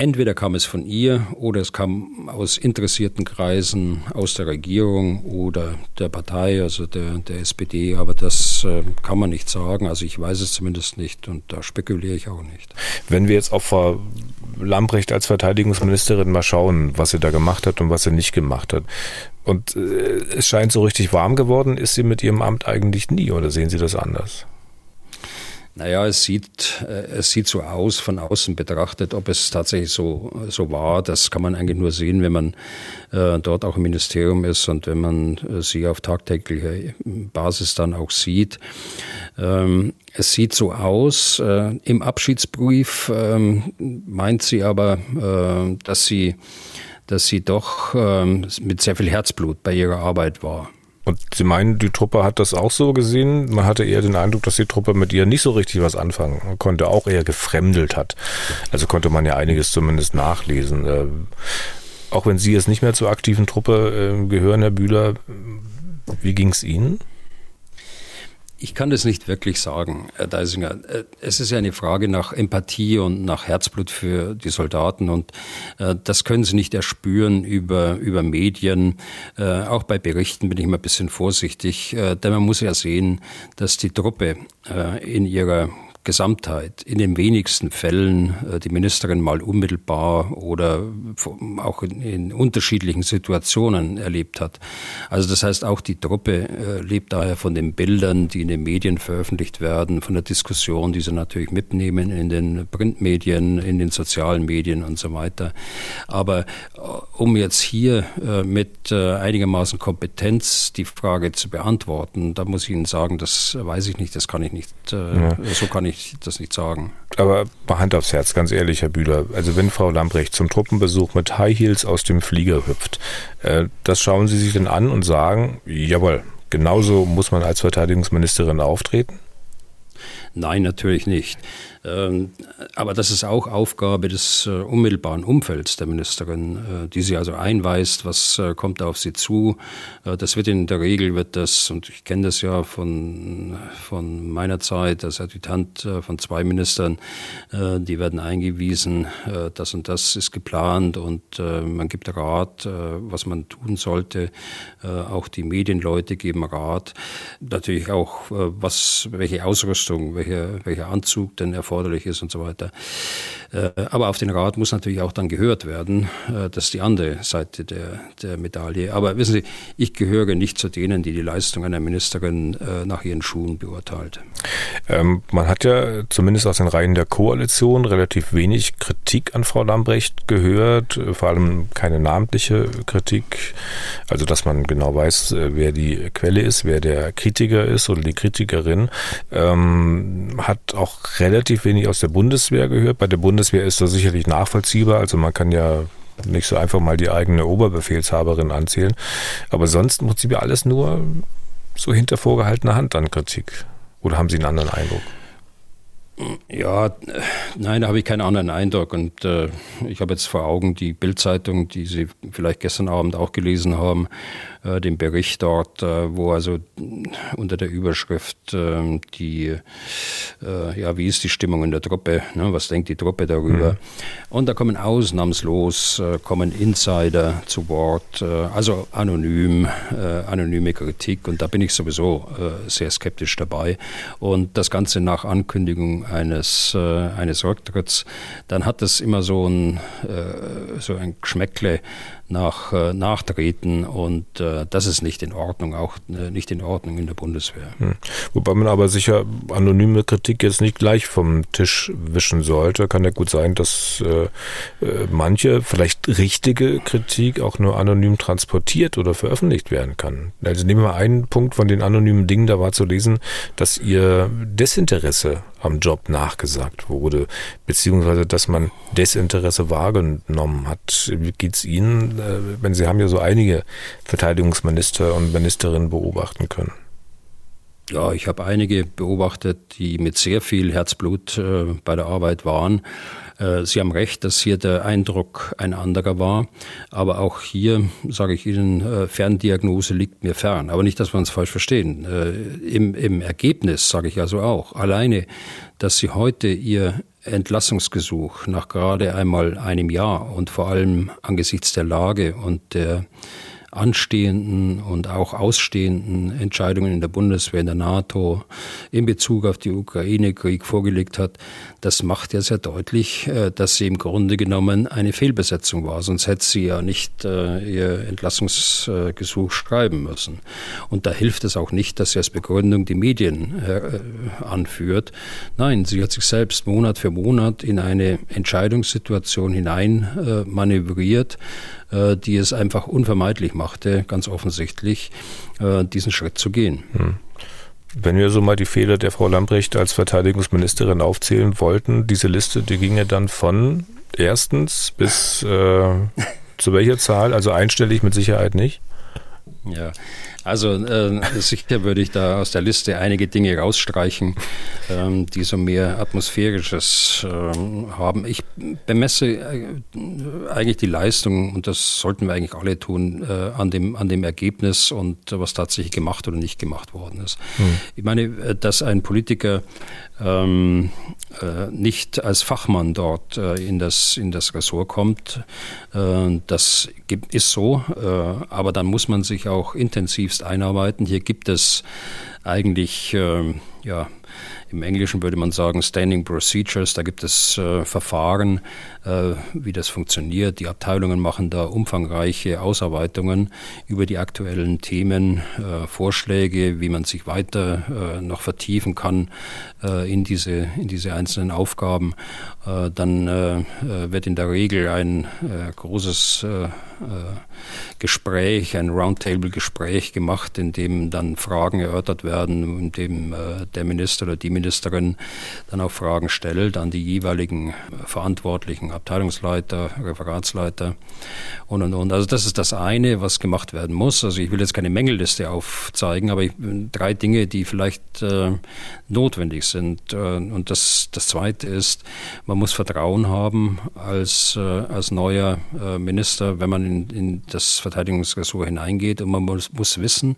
Entweder kam es von ihr oder es kam aus interessierten Kreisen, aus der Regierung oder der Partei, also der, der SPD, aber das äh, kann man nicht sagen. Also ich weiß es zumindest nicht und da spekuliere ich auch nicht. Wenn wir jetzt auf Frau Lambrecht als Verteidigungsministerin mal schauen, was sie da gemacht hat und was sie nicht gemacht hat. Und äh, es scheint so richtig warm geworden, ist sie mit ihrem Amt eigentlich nie oder sehen Sie das anders? Naja, es sieht, äh, es sieht so aus von außen betrachtet, ob es tatsächlich so, so war. Das kann man eigentlich nur sehen, wenn man äh, dort auch im Ministerium ist und wenn man äh, sie auf tagtäglicher Basis dann auch sieht. Ähm, es sieht so aus. Äh, Im Abschiedsbrief ähm, meint sie aber, äh, dass sie, dass sie doch ähm, mit sehr viel Herzblut bei ihrer Arbeit war. Und Sie meinen, die Truppe hat das auch so gesehen? Man hatte eher den Eindruck, dass die Truppe mit ihr nicht so richtig was anfangen konnte, auch eher gefremdelt hat. Also konnte man ja einiges zumindest nachlesen. Äh, auch wenn Sie jetzt nicht mehr zur aktiven Truppe äh, gehören, Herr Bühler, wie ging es Ihnen? Ich kann das nicht wirklich sagen, Herr Deisinger. Äh, es ist ja eine Frage nach Empathie und nach Herzblut für die Soldaten und äh, das können Sie nicht erspüren über, über Medien. Äh, auch bei Berichten bin ich immer ein bisschen vorsichtig, denn man muss ja sehen, dass die Truppe in ihrer Gesamtheit in den wenigsten Fällen äh, die Ministerin mal unmittelbar oder auch in, in, unterschiedlichen Situationen erlebt hat. Also das heißt, auch die Truppe äh, lebt daher von den Bildern, die in den Medien veröffentlicht werden, von der Diskussion, die sie natürlich mitnehmen in den Printmedien, in den sozialen Medien und so weiter. Aber äh, um jetzt hier mit einigermaßen Kompetenz die Frage zu beantworten, da muss ich Ihnen sagen, das weiß ich nicht, das kann ich nicht, ja. so kann ich ich das nicht sagen. Aber Hand aufs Herz, ganz ehrlich, Herr Bühler. Also wenn Frau Lambrecht zum Truppenbesuch mit High Heels aus dem Flieger hüpft, äh, das schauen Sie sich dann an und sagen, jawohl, genauso muss man als Verteidigungsministerin auftreten? Nein, natürlich nicht. Ähm, aber das ist auch Aufgabe des äh, unmittelbaren Umfelds der Ministerin, äh, die sie also einweist, was äh, kommt auf sie zu. Das wird in der Regel, wird das, und ich kenne das ja von, von meiner Zeit als Adjutant von zwei Ministern, die werden eingewiesen, das und das ist geplant und man gibt Rat, was man tun sollte. Auch die Medienleute geben Rat. Natürlich auch, was, welche Ausrüstung, welcher, welcher Anzug denn erfolgt erforderlich ist und so weiter. Äh, aber auf den Rat muss natürlich auch dann gehört werden. Äh, das ist die andere Seite der, der Medaille. Aber wissen Sie, ich gehöre nicht zu denen, die die Leistung einer Ministerin äh, nach ihren Schuhen beurteilt. Ähm, man hat ja zumindest aus den Reihen der Koalition relativ wenig Kritik an Frau Lambrecht gehört, vor allem keine namentliche Kritik. Also, dass man genau weiß, wer die Quelle ist, wer der Kritiker ist oder die Kritikerin. Ähm, hat auch relativ wenig aus der Bundeswehr gehört. Bei der Bundeswehr ist das sicherlich nachvollziehbar. Also man kann ja nicht so einfach mal die eigene Oberbefehlshaberin anzählen. Aber sonst im Prinzip alles nur so hinter vorgehaltener Hand an Kritik. Oder haben Sie einen anderen Eindruck? Ja, nein, da habe ich keinen anderen Eindruck. Und äh, ich habe jetzt vor Augen die Bildzeitung, die Sie vielleicht gestern Abend auch gelesen haben, äh, den Bericht dort, äh, wo also unter der Überschrift äh, die, äh, ja, wie ist die Stimmung in der Truppe, ne? was denkt die Truppe darüber? Mhm. Und da kommen ausnahmslos, äh, kommen Insider zu Wort, äh, also anonym, anonyme Kritik. Und da bin ich sowieso sehr skeptisch dabei. Und das Ganze nach Ankündigung eines, eines Rücktritts, dann hat das immer so ein, so ein Geschmäckle nach, äh, nachtreten und äh, das ist nicht in Ordnung, auch äh, nicht in Ordnung in der Bundeswehr. Hm. Wobei man aber sicher anonyme Kritik jetzt nicht gleich vom Tisch wischen sollte. Kann ja gut sein, dass äh, äh, manche vielleicht richtige Kritik auch nur anonym transportiert oder veröffentlicht werden kann. Also nehmen wir einen Punkt von den anonymen Dingen, da war zu lesen, dass ihr Desinteresse am Job nachgesagt wurde, beziehungsweise dass man Desinteresse wahrgenommen hat. Wie geht's Ihnen, äh, wenn Sie haben ja so einige Verteidigungsminister und Ministerinnen beobachten können? Ja, ich habe einige beobachtet, die mit sehr viel Herzblut äh, bei der Arbeit waren. Äh, Sie haben recht, dass hier der Eindruck ein anderer war. Aber auch hier sage ich Ihnen, äh, Ferndiagnose liegt mir fern. Aber nicht, dass wir uns falsch verstehen. Äh, Im, im Ergebnis sage ich also auch, alleine, dass Sie heute Ihr Entlassungsgesuch nach gerade einmal einem Jahr und vor allem angesichts der Lage und der anstehenden und auch ausstehenden Entscheidungen in der Bundeswehr, in der NATO in Bezug auf die Ukraine-Krieg vorgelegt hat, das macht ja sehr deutlich, äh, dass sie im Grunde genommen eine Fehlbesetzung war. Sonst hätte sie ja nicht äh, ihr Entlassungsgesuch schreiben müssen. Und da hilft es auch nicht, dass sie als Begründung die Medien äh, anführt. Nein, sie hat sich selbst Monat für Monat in eine Entscheidungssituation hinein manövriert, die es einfach unvermeidlich machte, ganz offensichtlich, diesen Schritt zu gehen. Hm. Wenn wir so mal die Fehler der Frau Lambrecht als Verteidigungsministerin aufzählen wollten, diese Liste, die ging ja dann von erstens bis äh, zu welcher Zahl? Also einstellig mit Sicherheit nicht. Ja, also äh, sicher würde ich da aus der Liste einige Dinge rausstreichen, ähm, die so mehr Atmosphärisches äh, haben. Ich bemesse äh, eigentlich die Leistung, und das sollten wir eigentlich alle tun, äh, an, dem, an dem Ergebnis und was tatsächlich gemacht oder nicht gemacht worden ist. Hm. Ich meine, äh, dass ein Politiker ähm, äh, nicht als Fachmann dort äh, in, das, in das Ressort kommt. Das ist so, aber dann muss man sich auch intensivst einarbeiten. Hier gibt es eigentlich ähm, ja, im Englischen würde man sagen Standing Procedures, da gibt es äh, Verfahren, äh, wie das funktioniert. Die Abteilungen machen da umfangreiche Ausarbeitungen über die aktuellen Themen, äh, Vorschläge, wie man sich weiter äh, noch vertiefen kann äh, in, diese, in diese einzelnen Aufgaben. Äh, dann wird in der Regel ein großes Gespräch, ein Roundtable-Gespräch gemacht, in dem dann Fragen erörtert werden, in dem der Minister oder die Ministerin dann auch Fragen stellt an die jeweiligen verantwortlichen Abteilungsleiter, Referatsleiter und und und. Also das ist das eine, was gemacht werden muss. Also ich will jetzt keine Mängelliste aufzeigen, aber ich, drei Dinge, die vielleicht äh, notwendig sind. Äh, und das, das zweite ist, man muss Vertrauen haben als, äh, als neuer äh, Minister, wenn man in, in das Verteidigungsressort hineingeht. Und man muss, muss wissen,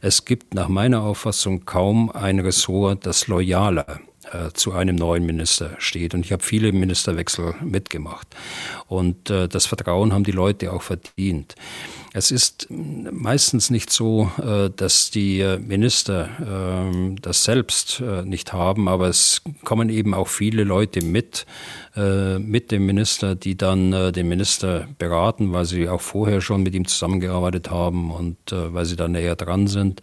es gibt nach meiner Auffassung kaum ein Ressort, das loyaler äh, zu einem neuen Minister steht. Und ich habe viele Ministerwechsel mitgemacht. Und äh, das Vertrauen haben die Leute auch verdient. Es ist meistens nicht so, äh, dass die Minister ähm, das selbst äh, nicht haben, aber es kommen eben auch viele Leute mit, äh, mit dem Minister, die dann den Minister beraten, weil sie auch vorher schon mit ihm zusammengearbeitet haben und weil sie da näher dran sind.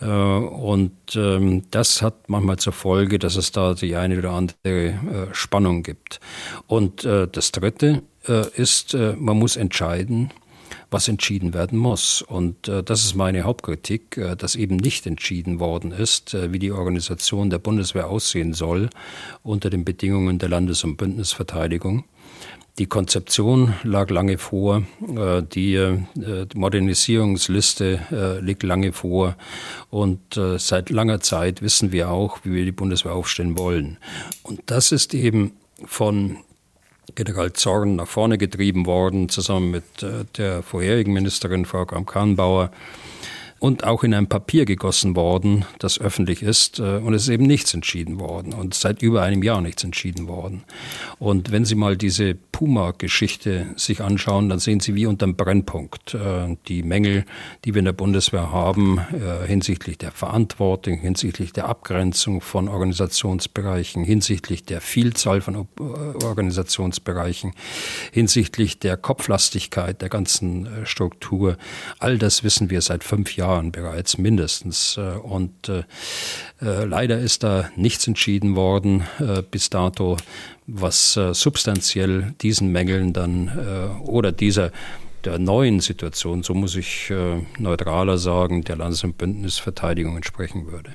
Und ähm, das hat manchmal zur Folge, dass es da die eine oder andere Spannung gibt. Und das Dritte ist, man muss entscheiden, was entschieden werden muss. Und äh, das ist meine Hauptkritik, äh, dass eben nicht entschieden worden ist, äh, wie die Organisation der Bundeswehr aussehen soll unter den Bedingungen der Landes- und Bündnisverteidigung. Die Konzeption lag lange vor, äh, die äh, Modernisierungsliste äh, liegt lange vor und seit langer Zeit wissen wir auch, wie wir die Bundeswehr aufstellen wollen. Und das ist eben von General Zorn nach vorne getrieben worden, zusammen mit äh, der vorherigen Ministerin Frau Kram-Kahnbauer und auch in ein Papier gegossen worden, das öffentlich ist. Äh, und es ist eben nichts entschieden worden und seit über einem Jahr nichts entschieden worden. Und wenn Sie mal diese Puma-Geschichte sich anschauen, dann sehen Sie wie unter dem Brennpunkt äh, die Mängel, die wir in der Bundeswehr haben äh, hinsichtlich der Verantwortung, hinsichtlich der Abgrenzung von Organisationsbereichen, hinsichtlich der Vielzahl von Organisationsbereichen, hinsichtlich der Kopflastigkeit der ganzen Struktur. All das wissen wir seit fünf Jahren Jahren bereits mindestens. Äh, und äh, äh, leider ist da nichts entschieden worden bis dato, was substanziell diesen Mängeln dann oder dieser der neuen Situation, so muss ich neutraler sagen, der Landes- und Bündnisverteidigung entsprechen würde.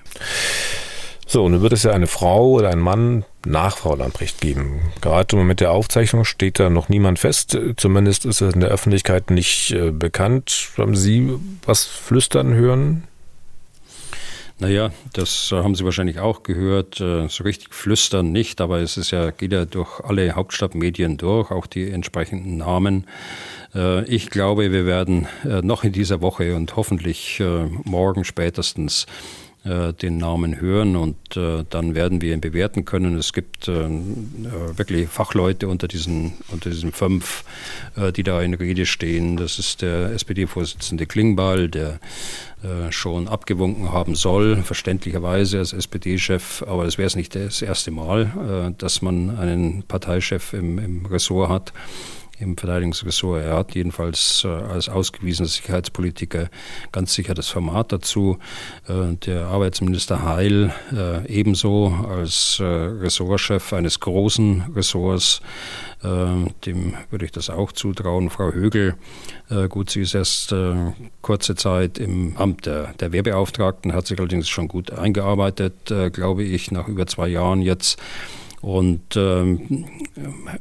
So, nun wird es ja eine Frau oder einen Mann nach Frau Lamprecht geben. Gerade mit der Aufzeichnung steht da noch niemand fest. Zumindest ist es in der Öffentlichkeit nicht äh, bekannt. Haben Sie was flüstern hören? Naja, das haben Sie wahrscheinlich auch gehört. Äh, so richtig flüstern nicht, aber es ist ja, geht ja durch alle Hauptstadtmedien durch, auch die entsprechenden Namen. Äh, ich glaube, wir werden noch in dieser Woche und hoffentlich morgen spätestens äh, den Namen hören und äh, dann werden wir ihn bewerten können. Es gibt äh, wirklich Fachleute unter diesen, unter diesen fünf, die da in Rede stehen. Das ist der SPD-Vorsitzende Klingbeil, der schon abgewunken haben soll, verständlicherweise als SPD-Chef, aber es wäre es nicht das erste Mal, dass man einen Parteichef im, im Ressort hat im Verteidigungsressort. Er hat jedenfalls äh, als ausgewiesener Sicherheitspolitiker ganz sicher das Format dazu. Äh, der Arbeitsminister Heil äh, ebenso als äh, Ressortchef eines großen Ressorts. Äh, dem würde ich das auch zutrauen. Frau Högel, äh, gut, sie ist erst kurze Zeit im Amt der, der Wehrbeauftragten, hat sich allerdings schon gut eingearbeitet, glaube ich, nach über zwei Jahren jetzt und ähm,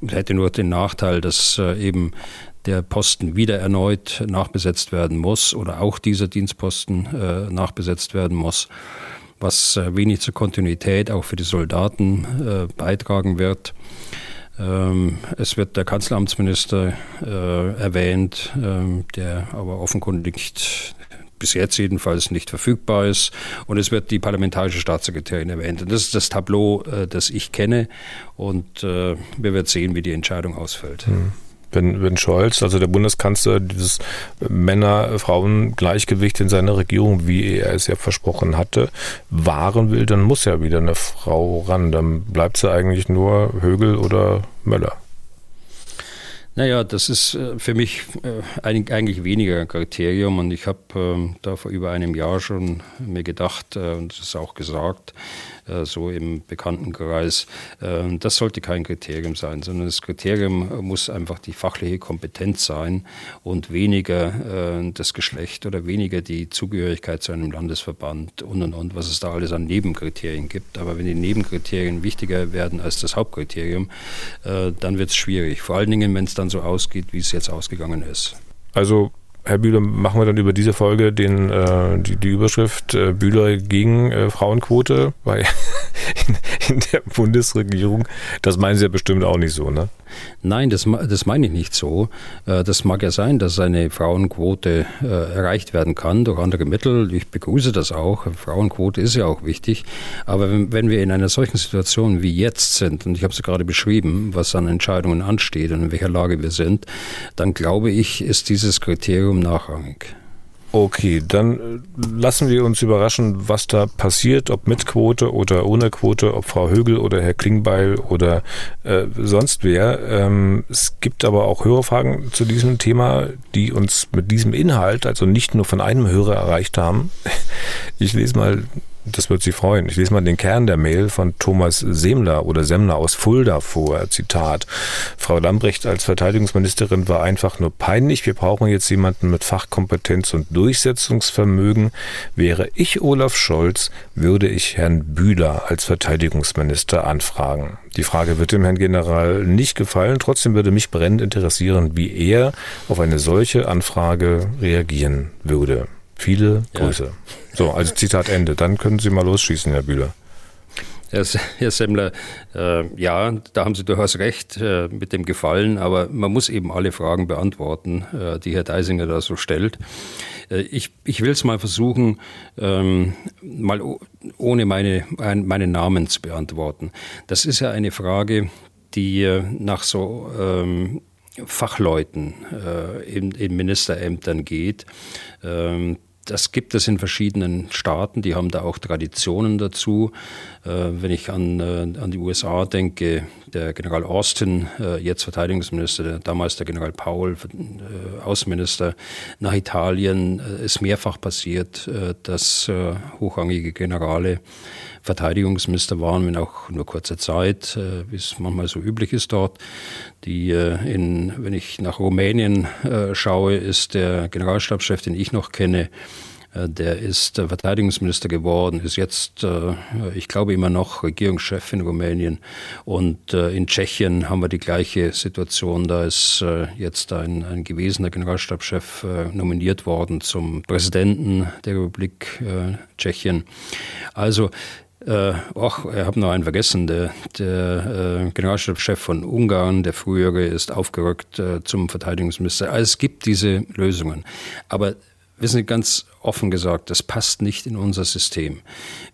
hätte nur den Nachteil, dass äh, eben der Posten wieder erneut nachbesetzt werden muss oder auch dieser Dienstposten äh, nachbesetzt werden muss, was äh, wenig zur Kontinuität auch für die Soldaten äh, beitragen wird. Ähm, es wird der Kanzleramtsminister äh, erwähnt, ähm, der aber offenkundig nicht bis jetzt jedenfalls nicht verfügbar ist. Und es wird die parlamentarische Staatssekretärin erwähnt. Und das ist das Tableau, äh, das ich kenne. Und äh, wir werden sehen, wie die Entscheidung ausfällt. Mhm wenn, wenn Scholz, also der Bundeskanzler, dieses Männer-Frauen-Gleichgewicht in seiner Regierung, wie er es ja versprochen hatte, wahren will, dann muss ja wieder eine Frau ran. Dann bleibt sie eigentlich nur Högel oder Möller. Naja, das ist äh, für mich äh, eigentlich weniger ein Kriterium und ich habe ähm, da vor über einem Jahr schon mir gedacht äh, und das ist auch gesagt, so im Bekanntenkreis, das sollte kein Kriterium sein, sondern das Kriterium muss einfach die fachliche Kompetenz sein und weniger das Geschlecht oder weniger die Zugehörigkeit zu einem Landesverband und und und, was es da alles an Nebenkriterien gibt. Aber wenn die Nebenkriterien wichtiger werden als das Hauptkriterium, dann wird es schwierig. Vor allen Dingen, wenn es dann dann so ausgeht, wie es jetzt ausgegangen ist. Also Herr Bühler, machen wir dann über diese Folge den, äh, die, die Überschrift äh, Bühler gegen äh, Frauenquote bei, in, in, der Bundesregierung. Das meinen Sie ja bestimmt auch nicht so, ne? Nein, das, das meine ich nicht so. Äh, das mag ja sein, dass eine Frauenquote äh, erreicht werden kann durch andere Mittel. Ich begrüße das auch. Frauenquote ist ja auch wichtig. Aber wenn, wenn wir in einer solchen Situation wie jetzt sind, und ich habe es gerade beschrieben, was an Entscheidungen ansteht und in welcher Lage wir sind, dann glaube ich, ist dieses Kriterium nachrangig. Okay, dann äh, lassen wir uns überraschen, was da passiert, ob mit Quote oder ohne Quote, ob Frau Högel oder Herr Klingbeil oder äh, sonst wer. Ähm, es gibt aber auch Hörerfragen zu diesem Thema, die uns mit diesem Inhalt, also nicht nur von einem Hörer erreicht haben. Ich lese mal das wird Sie freuen. Ich lese mal den Kern der Mail von Thomas Semler oder Semler aus Fulda vor. Zitat. Frau Lambrecht als Verteidigungsministerin war einfach nur peinlich. Wir brauchen jetzt jemanden mit Fachkompetenz und Durchsetzungsvermögen. Wäre ich Olaf Scholz, würde ich Herrn Bühler als Verteidigungsminister anfragen. Die Frage wird dem Herrn General nicht gefallen. Trotzdem würde mich brennend interessieren, wie er auf eine solche Anfrage reagieren würde. Viele Grüße. Ja. So, also Zitat Ende. Dann können Sie mal losschießen, Herr Bühler. Herr Semmler, äh, ja, da haben Sie durchaus recht äh, mit dem Gefallen, aber man muss eben alle Fragen beantworten, äh, die Herr Deisinger da so stellt. Äh, ich, ich will es mal versuchen, ähm, mal ohne meine, ein, meinen Namen zu beantworten. Das ist ja eine Frage, die äh, nach so ähm, Fachleuten äh, in, in Ministerämtern geht. Ähm, das gibt es in verschiedenen Staaten, die haben da auch Traditionen dazu. Äh, wenn ich an, äh, an die USA denke, der General Austin, äh, jetzt Verteidigungsminister, der, damals der General Powell, Außenminister, nach Italien ist mehrfach passiert, dass hochrangige Generale Verteidigungsminister waren, wenn auch nur kurze Zeit, wie es manchmal so üblich ist dort. Die in, wenn ich nach Rumänien schaue, ist der Generalstabschef, den ich noch kenne, äh, der ist äh, Verteidigungsminister geworden, ist jetzt, äh, ich glaube, immer noch Regierungschef in Rumänien. Und in Tschechien haben wir die gleiche Situation. Da ist jetzt ein, ein gewesener Generalstabschef nominiert worden zum Präsidenten der Republik Tschechien. Also äh, ach, ich habe noch einen vergessen. Der, der äh, Generalstabschef von Ungarn, der frühere, ist aufgerückt äh, zum Verteidigungsminister. Also es gibt diese Lösungen. Aber wissen Sie, ganz offen gesagt, das passt nicht in unser System.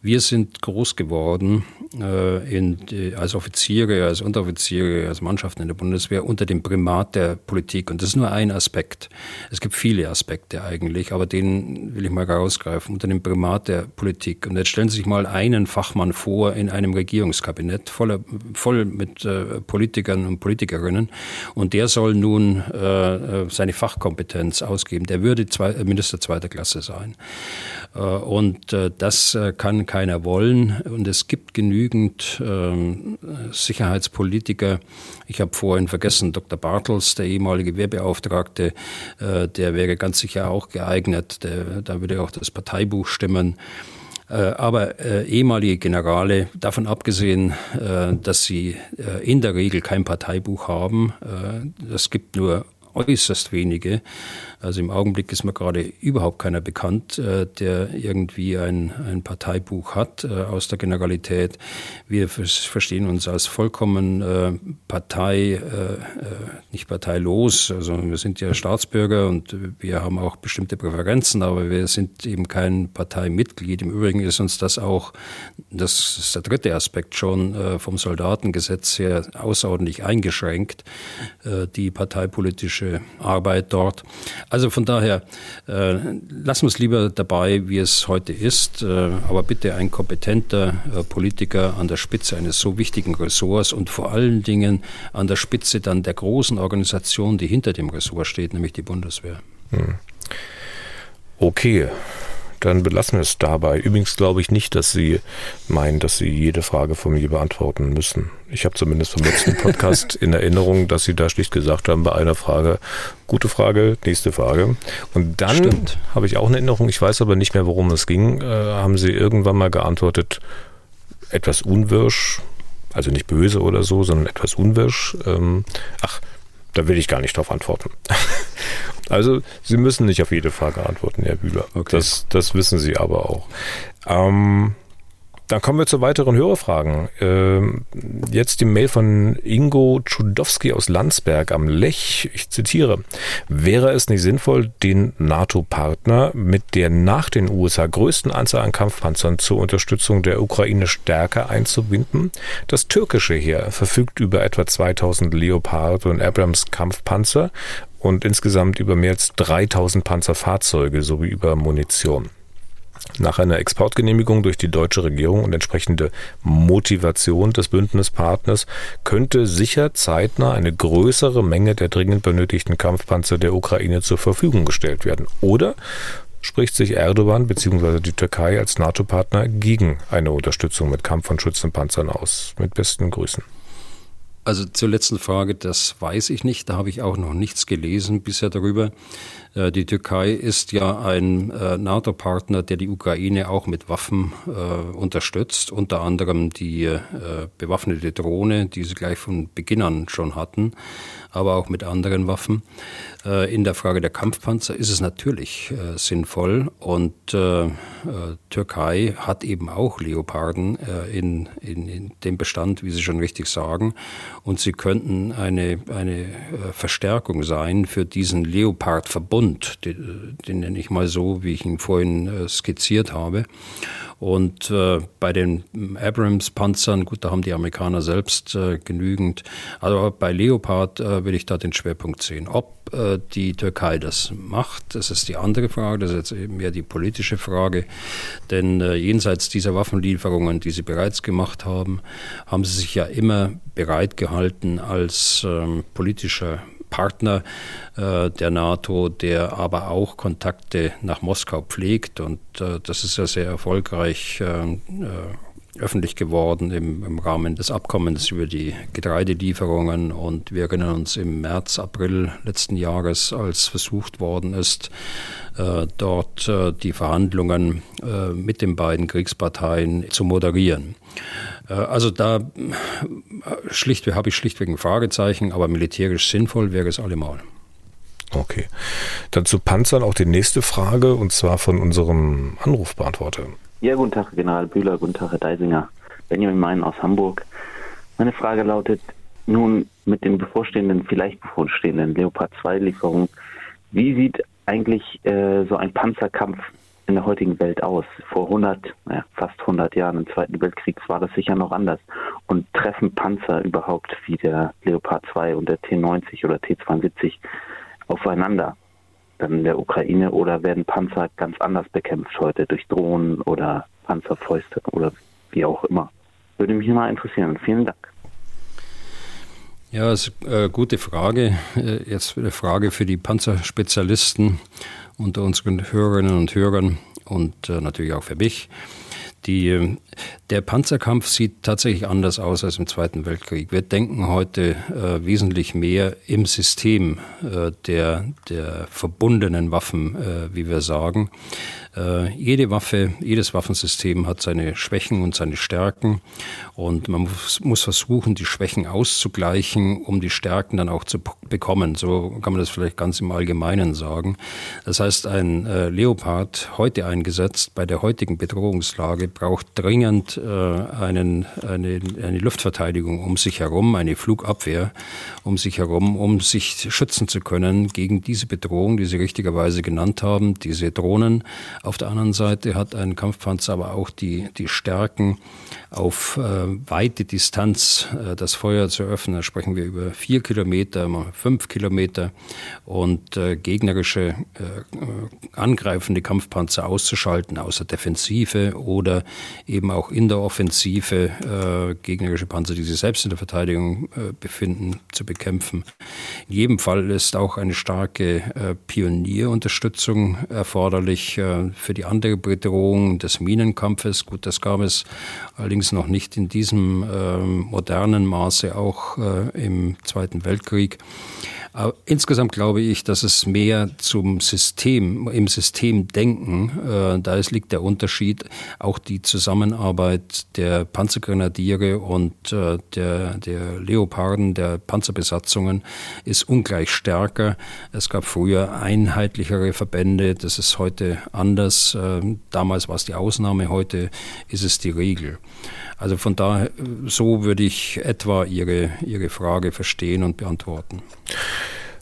Wir sind groß geworden in, als Offiziere, als Unteroffiziere, als Mannschaften in der Bundeswehr unter dem Primat der Politik. Und das ist nur ein Aspekt. Es gibt viele Aspekte eigentlich, aber den will ich mal rausgreifen, unter dem Primat der Politik. Und jetzt stellen Sie sich mal einen Fachmann vor in einem Regierungskabinett, voller, voll mit äh, Politikern und Politikerinnen. Und der soll nun äh, seine Fachkompetenz ausgeben. Der würde zwei, Minister zweiter Klasse sein. Äh, und äh, das äh, kann keiner wollen. Und es gibt genügend ähm, Sicherheitspolitiker. Ich habe vorhin vergessen, Dr. Bartels, der ehemalige Wehrbeauftragte, der wäre ganz sicher auch geeignet. Da würde auch das Parteibuch stimmen. Aber äh, ehemalige Generale, davon abgesehen, äh, dass sie äh, in der Regel kein Parteibuch haben, es gibt nur äußerst wenige. Also im Augenblick ist mir gerade überhaupt keiner bekannt, äh, der irgendwie ein, ein Parteibuch hat äh, aus der Generalität. Wir verstehen uns als vollkommen äh, Partei, nicht parteilos. Also wir sind ja Staatsbürger und wir haben auch bestimmte Präferenzen, aber wir sind eben kein Parteimitglied. Im Übrigen ist uns das auch, das ist der dritte Aspekt schon vom Soldatengesetz her außerordentlich eingeschränkt, die parteipolitische politische Arbeit dort. Also von daher, äh, lassen wir es lieber dabei, wie es heute ist, äh, aber bitte ein kompetenter äh, Politiker an der Spitze eines so wichtigen Ressorts und vor allen Dingen an der Spitze dann der großen Organisation, die hinter dem Ressort steht, nämlich die Bundeswehr. Hm. Okay, dann belassen wir es dabei. Übrigens glaube ich nicht, dass Sie meinen, dass Sie jede Frage von mir beantworten müssen. Ich habe zumindest vom letzten Podcast in Erinnerung, dass Sie da schlicht gesagt haben, bei einer Frage, gute Frage, nächste Frage. Und dann habe ich auch eine Erinnerung, ich weiß aber nicht mehr, worum es ging, äh, haben Sie irgendwann mal geantwortet, etwas unwirsch, also nicht böse oder so, sondern etwas unwirsch. Ähm, ach, da will ich gar nicht drauf antworten. Also Sie müssen nicht auf jede Frage antworten, Herr Bühler. Okay. Das, das wissen Sie aber auch. Ähm, dann kommen wir zu weiteren Hörerfragen. Ähm, jetzt die Mail von Ingo Tschudowski aus Landsberg am Lech. Ich zitiere. Wäre es nicht sinnvoll, den NATO-Partner mit der nach den USA größten Anzahl an Kampfpanzern zur Unterstützung der Ukraine stärker einzubinden? Das türkische Heer verfügt über etwa 2000 Leopard und Abrams Kampfpanzer und insgesamt über mehr als 3000 Panzerfahrzeuge sowie über Munition. Nach einer Exportgenehmigung durch die deutsche Regierung und entsprechende Motivation des Bündnispartners könnte sicher zeitnah eine größere Menge der dringend benötigten Kampfpanzer der Ukraine zur Verfügung gestellt werden. Oder spricht sich Erdogan bzw. die Türkei als NATO-Partner gegen eine Unterstützung mit Kampf- und Schützenpanzern aus? Mit besten Grüßen. Also zur letzten Frage, das weiß ich nicht. Da habe ich auch noch nichts gelesen bisher darüber. Äh, die Türkei ist ja ein äh, NATO-Partner, der die Ukraine auch mit Waffen äh, unterstützt, unter anderem die bewaffnete Drohne, die sie gleich von Beginn an schon hatten, aber auch mit anderen Waffen. In der Frage der Kampfpanzer ist es natürlich sinnvoll. Und Türkei hat eben auch Leoparden in, in, in, dem Bestand, wie Sie schon richtig sagen, und sie könnten eine, eine Verstärkung sein für diesen Leopard-Verbund, den, den nenne ich mal so, wie ich ihn vorhin skizziert habe. Und äh, bei den Abrams-Panzern, gut, da haben die Amerikaner selbst äh, genügend. Aber bei Leopard äh, will ich da den Schwerpunkt sehen. Ob äh, die Türkei das macht, das ist die andere Frage, das ist jetzt mehr die politische Frage. Denn äh, jenseits dieser Waffenlieferungen, die sie bereits gemacht haben, haben sie sich ja immer bereit gehalten als ähm, politischer Partner äh, der NATO, der aber auch Kontakte nach Moskau pflegt. Und äh, das ist ja sehr erfolgreich äh, öffentlich geworden im, im, Rahmen des Abkommens über die Getreidelieferungen. Und wir erinnern uns im März, April letzten Jahres, als versucht worden ist, dort die Verhandlungen mit den beiden Kriegsparteien zu moderieren. Also da schlicht, habe ich schlichtweg ein Fragezeichen, aber militärisch sinnvoll wäre es allemal. Okay. Dann zu Panzern auch die nächste Frage und zwar von unserem Anrufbeantworter. Ja, guten Tag, General Bühler, guten Tag, Herr Deisinger. Benjamin Mein aus Hamburg. Meine Frage lautet nun mit den bevorstehenden, vielleicht bevorstehenden Leopard 2 Lieferungen, wie sieht eigentlich äh, so ein Panzerkampf in der heutigen Welt aus? Vor 100, naja, fast 100 Jahren im Zweiten Weltkrieg war das sicher noch anders. Und treffen Panzer überhaupt wie der Leopard 2 und der T90 oder T72 aufeinander? dann in der Ukraine oder werden Panzer ganz anders bekämpft heute durch Drohnen oder Panzerfäuste oder wie auch immer? Würde mich mal interessieren. Vielen Dank. Ja, das ist eine gute Frage. Äh, jetzt eine Frage für die Panzerspezialisten unter unseren Hörerinnen und Hörern und äh, natürlich auch für mich. Die, ähm, der Panzerkampf sieht tatsächlich anders aus als im Zweiten Weltkrieg. Wir denken heute äh, wesentlich mehr im System äh, der, der verbundenen Waffen, äh, wie wir sagen. Äh, jede Waffe, jedes Waffensystem hat seine Schwächen und seine Stärken und man muss, muss versuchen, die Schwächen auszugleichen, um die Stärken dann auch zu bekommen. So kann man das vielleicht ganz im Allgemeinen sagen. Das heißt, ein äh, Leopard heute eingesetzt bei der heutigen Bedrohungslage braucht dringend äh, einen, eine, eine Luftverteidigung um sich herum, eine Flugabwehr um sich herum, um sich schützen zu können gegen diese Bedrohung, die Sie richtigerweise genannt haben, diese Drohnen, Auf der anderen Seite hat ein Kampfpanzer aber auch die, die Stärken, auf äh, weite Distanz äh, das Feuer zu öffnen. Da sprechen wir über vier Kilometer, fünf Kilometer und äh, gegnerische äh, angreifende Kampfpanzer auszuschalten, außer Defensive oder eben auch in der Offensive äh, gegnerische Panzer, die sich selbst in der Verteidigung äh, befinden, zu bekämpfen. In jedem Fall ist auch eine starke Pionierunterstützung erforderlich für die andere Bedrohung des Minenkampfes. Gut, das gab es allerdings noch nicht in diesem äh, modernen Maße auch äh, im Zweiten Weltkrieg. Aber insgesamt glaube ich, dass es mehr zum System, im System denken, äh, da es liegt der Unterschied, auch die Zusammenarbeit der Panzergrenadiere und äh, der, der Leoparden, der Panzerbesatzungen ist ungleich stärker. Es gab früher einheitlichere Verbände, das ist heute anders. Äh, damals war es die Ausnahme, heute ist es die Regel. Also von daher, so würde ich etwa Ihre, Ihre Frage verstehen und beantworten.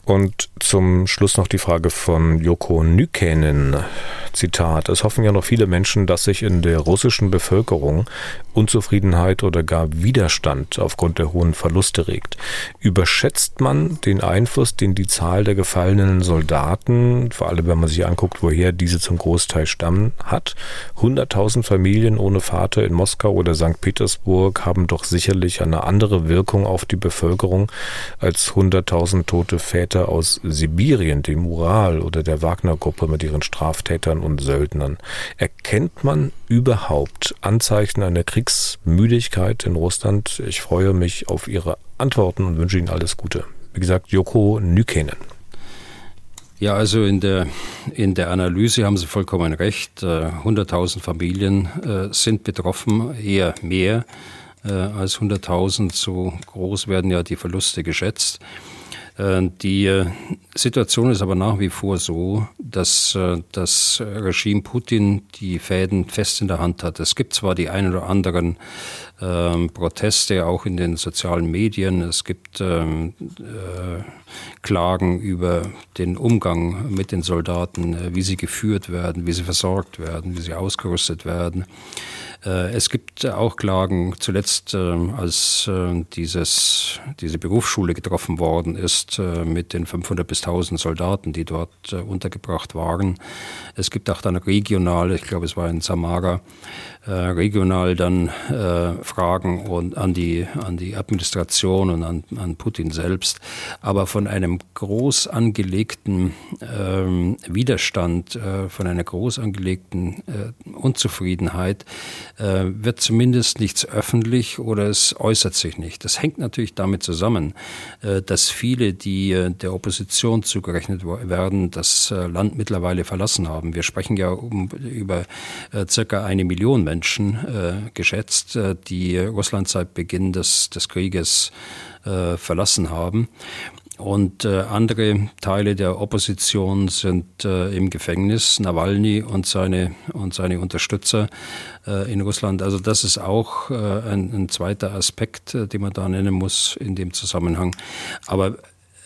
Und zum Schluss noch die Frage von Joko Nykänen. Zitat, es hoffen ja noch viele Menschen, dass sich in der russischen Bevölkerung Unzufriedenheit oder gar Widerstand aufgrund der hohen Verluste regt. Überschätzt man den Einfluss, den die Zahl der gefallenen Soldaten, vor allem wenn man sich anguckt, woher diese zum Großteil stammen, hat? 100.000 Familien ohne Vater in Moskau oder St. Petersburg haben doch sicherlich eine andere Wirkung auf die Bevölkerung als 100.000 tote Väter aus Sibirien, dem Ural oder der Wagner-Gruppe mit ihren Straftätern und Söldnern. Erkennt man überhaupt Anzeichen einer Kriegsmüdigkeit in Russland? Ich freue mich auf Ihre Antworten und wünsche Ihnen alles Gute. Wie gesagt, Joko Nykenen. Ja, also in der, in der Analyse haben Sie vollkommen recht. 100.000 äh, Familien äh, sind betroffen, eher mehr äh, als 100.000. So groß werden ja die Verluste geschätzt. Äh, die äh, Situation ist aber nach wie vor so, dass äh, das Regime Putin die Fäden fest in der Hand hat. Es gibt zwar die ein oder anderen ähm, Proteste auch in den sozialen Medien, es gibt ähm, äh, Klagen über den Umgang mit den Soldaten, wie sie geführt werden, wie sie versorgt werden, wie sie ausgerüstet werden. Äh, es gibt auch Klagen, zuletzt ähm, als äh, dieses, diese Berufsschule getroffen worden ist äh, mit den 500 bis 1000 Soldaten, die dort untergebracht waren. Es gibt auch dann regional, ich glaube es war in Samara, regional dann Fragen und an die, an die Administration und an, an Putin selbst. Aber von einem groß angelegten ähm, Widerstand, von einer groß angelegten Unzufriedenheit äh, wird zumindest nichts öffentlich oder es äußert sich nicht. Das hängt natürlich damit zusammen, äh, dass viele, die äh, der Opposition zugerechnet werden, das äh, Land mittlerweile verlassen haben. Wir sprechen ja um, über äh, circa eine Million Menschen äh, geschätzt, die Russland seit Beginn des, des Krieges verlassen haben. Und äh, andere Teile der Opposition sind äh, im Gefängnis, Nawalny und seine, und seine Unterstützer äh, in Russland. Also das ist auch äh, ein, ein zweiter Aspekt, äh, den man da nennen muss in dem Zusammenhang. Aber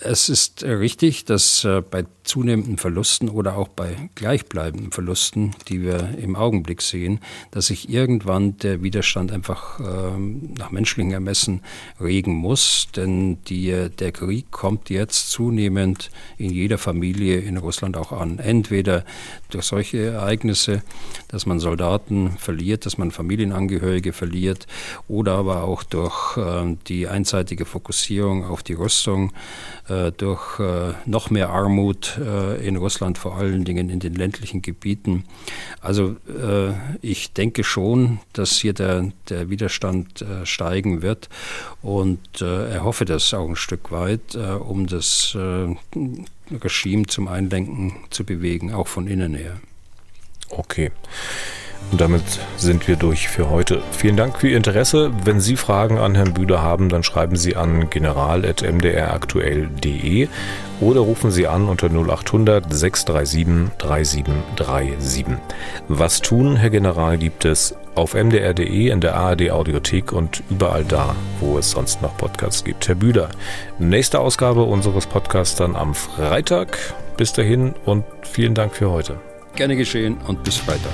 es ist richtig, dass äh, bei zunehmenden Verlusten oder auch bei gleichbleibenden Verlusten, die wir im Augenblick sehen, dass sich irgendwann der Widerstand einfach ähm, nach menschlichem Ermessen regen muss. Denn die, der Krieg kommt jetzt zunehmend in jeder Familie in Russland auch an. Entweder durch solche Ereignisse, dass man Soldaten verliert, dass man Familienangehörige verliert, oder aber auch durch äh, die einseitige Fokussierung auf die Rüstung, äh, durch äh, noch mehr Armut, äh, in Russland, vor allen Dingen in den ländlichen Gebieten. Also äh, ich denke schon, dass hier der, der Widerstand äh, steigen wird und er hoffe das auch ein Stück weit, um das Regime zum Einlenken zu bewegen, auch von innen her. Okay. Und damit sind wir durch für heute. Vielen Dank für Ihr Interesse. Wenn Sie Fragen an Herrn Bühler haben, dann schreiben Sie an general.mdraktuell.de oder rufen Sie an unter 0800 637 3737. Was tun, Herr General, gibt es auf mdr.de, in der ARD Audiothek und überall da, wo es sonst noch Podcasts gibt. Herr Bühler, nächste Ausgabe unseres Podcasts dann am Freitag. Bis dahin und vielen Dank für heute. Gerne geschehen und bis Freitag.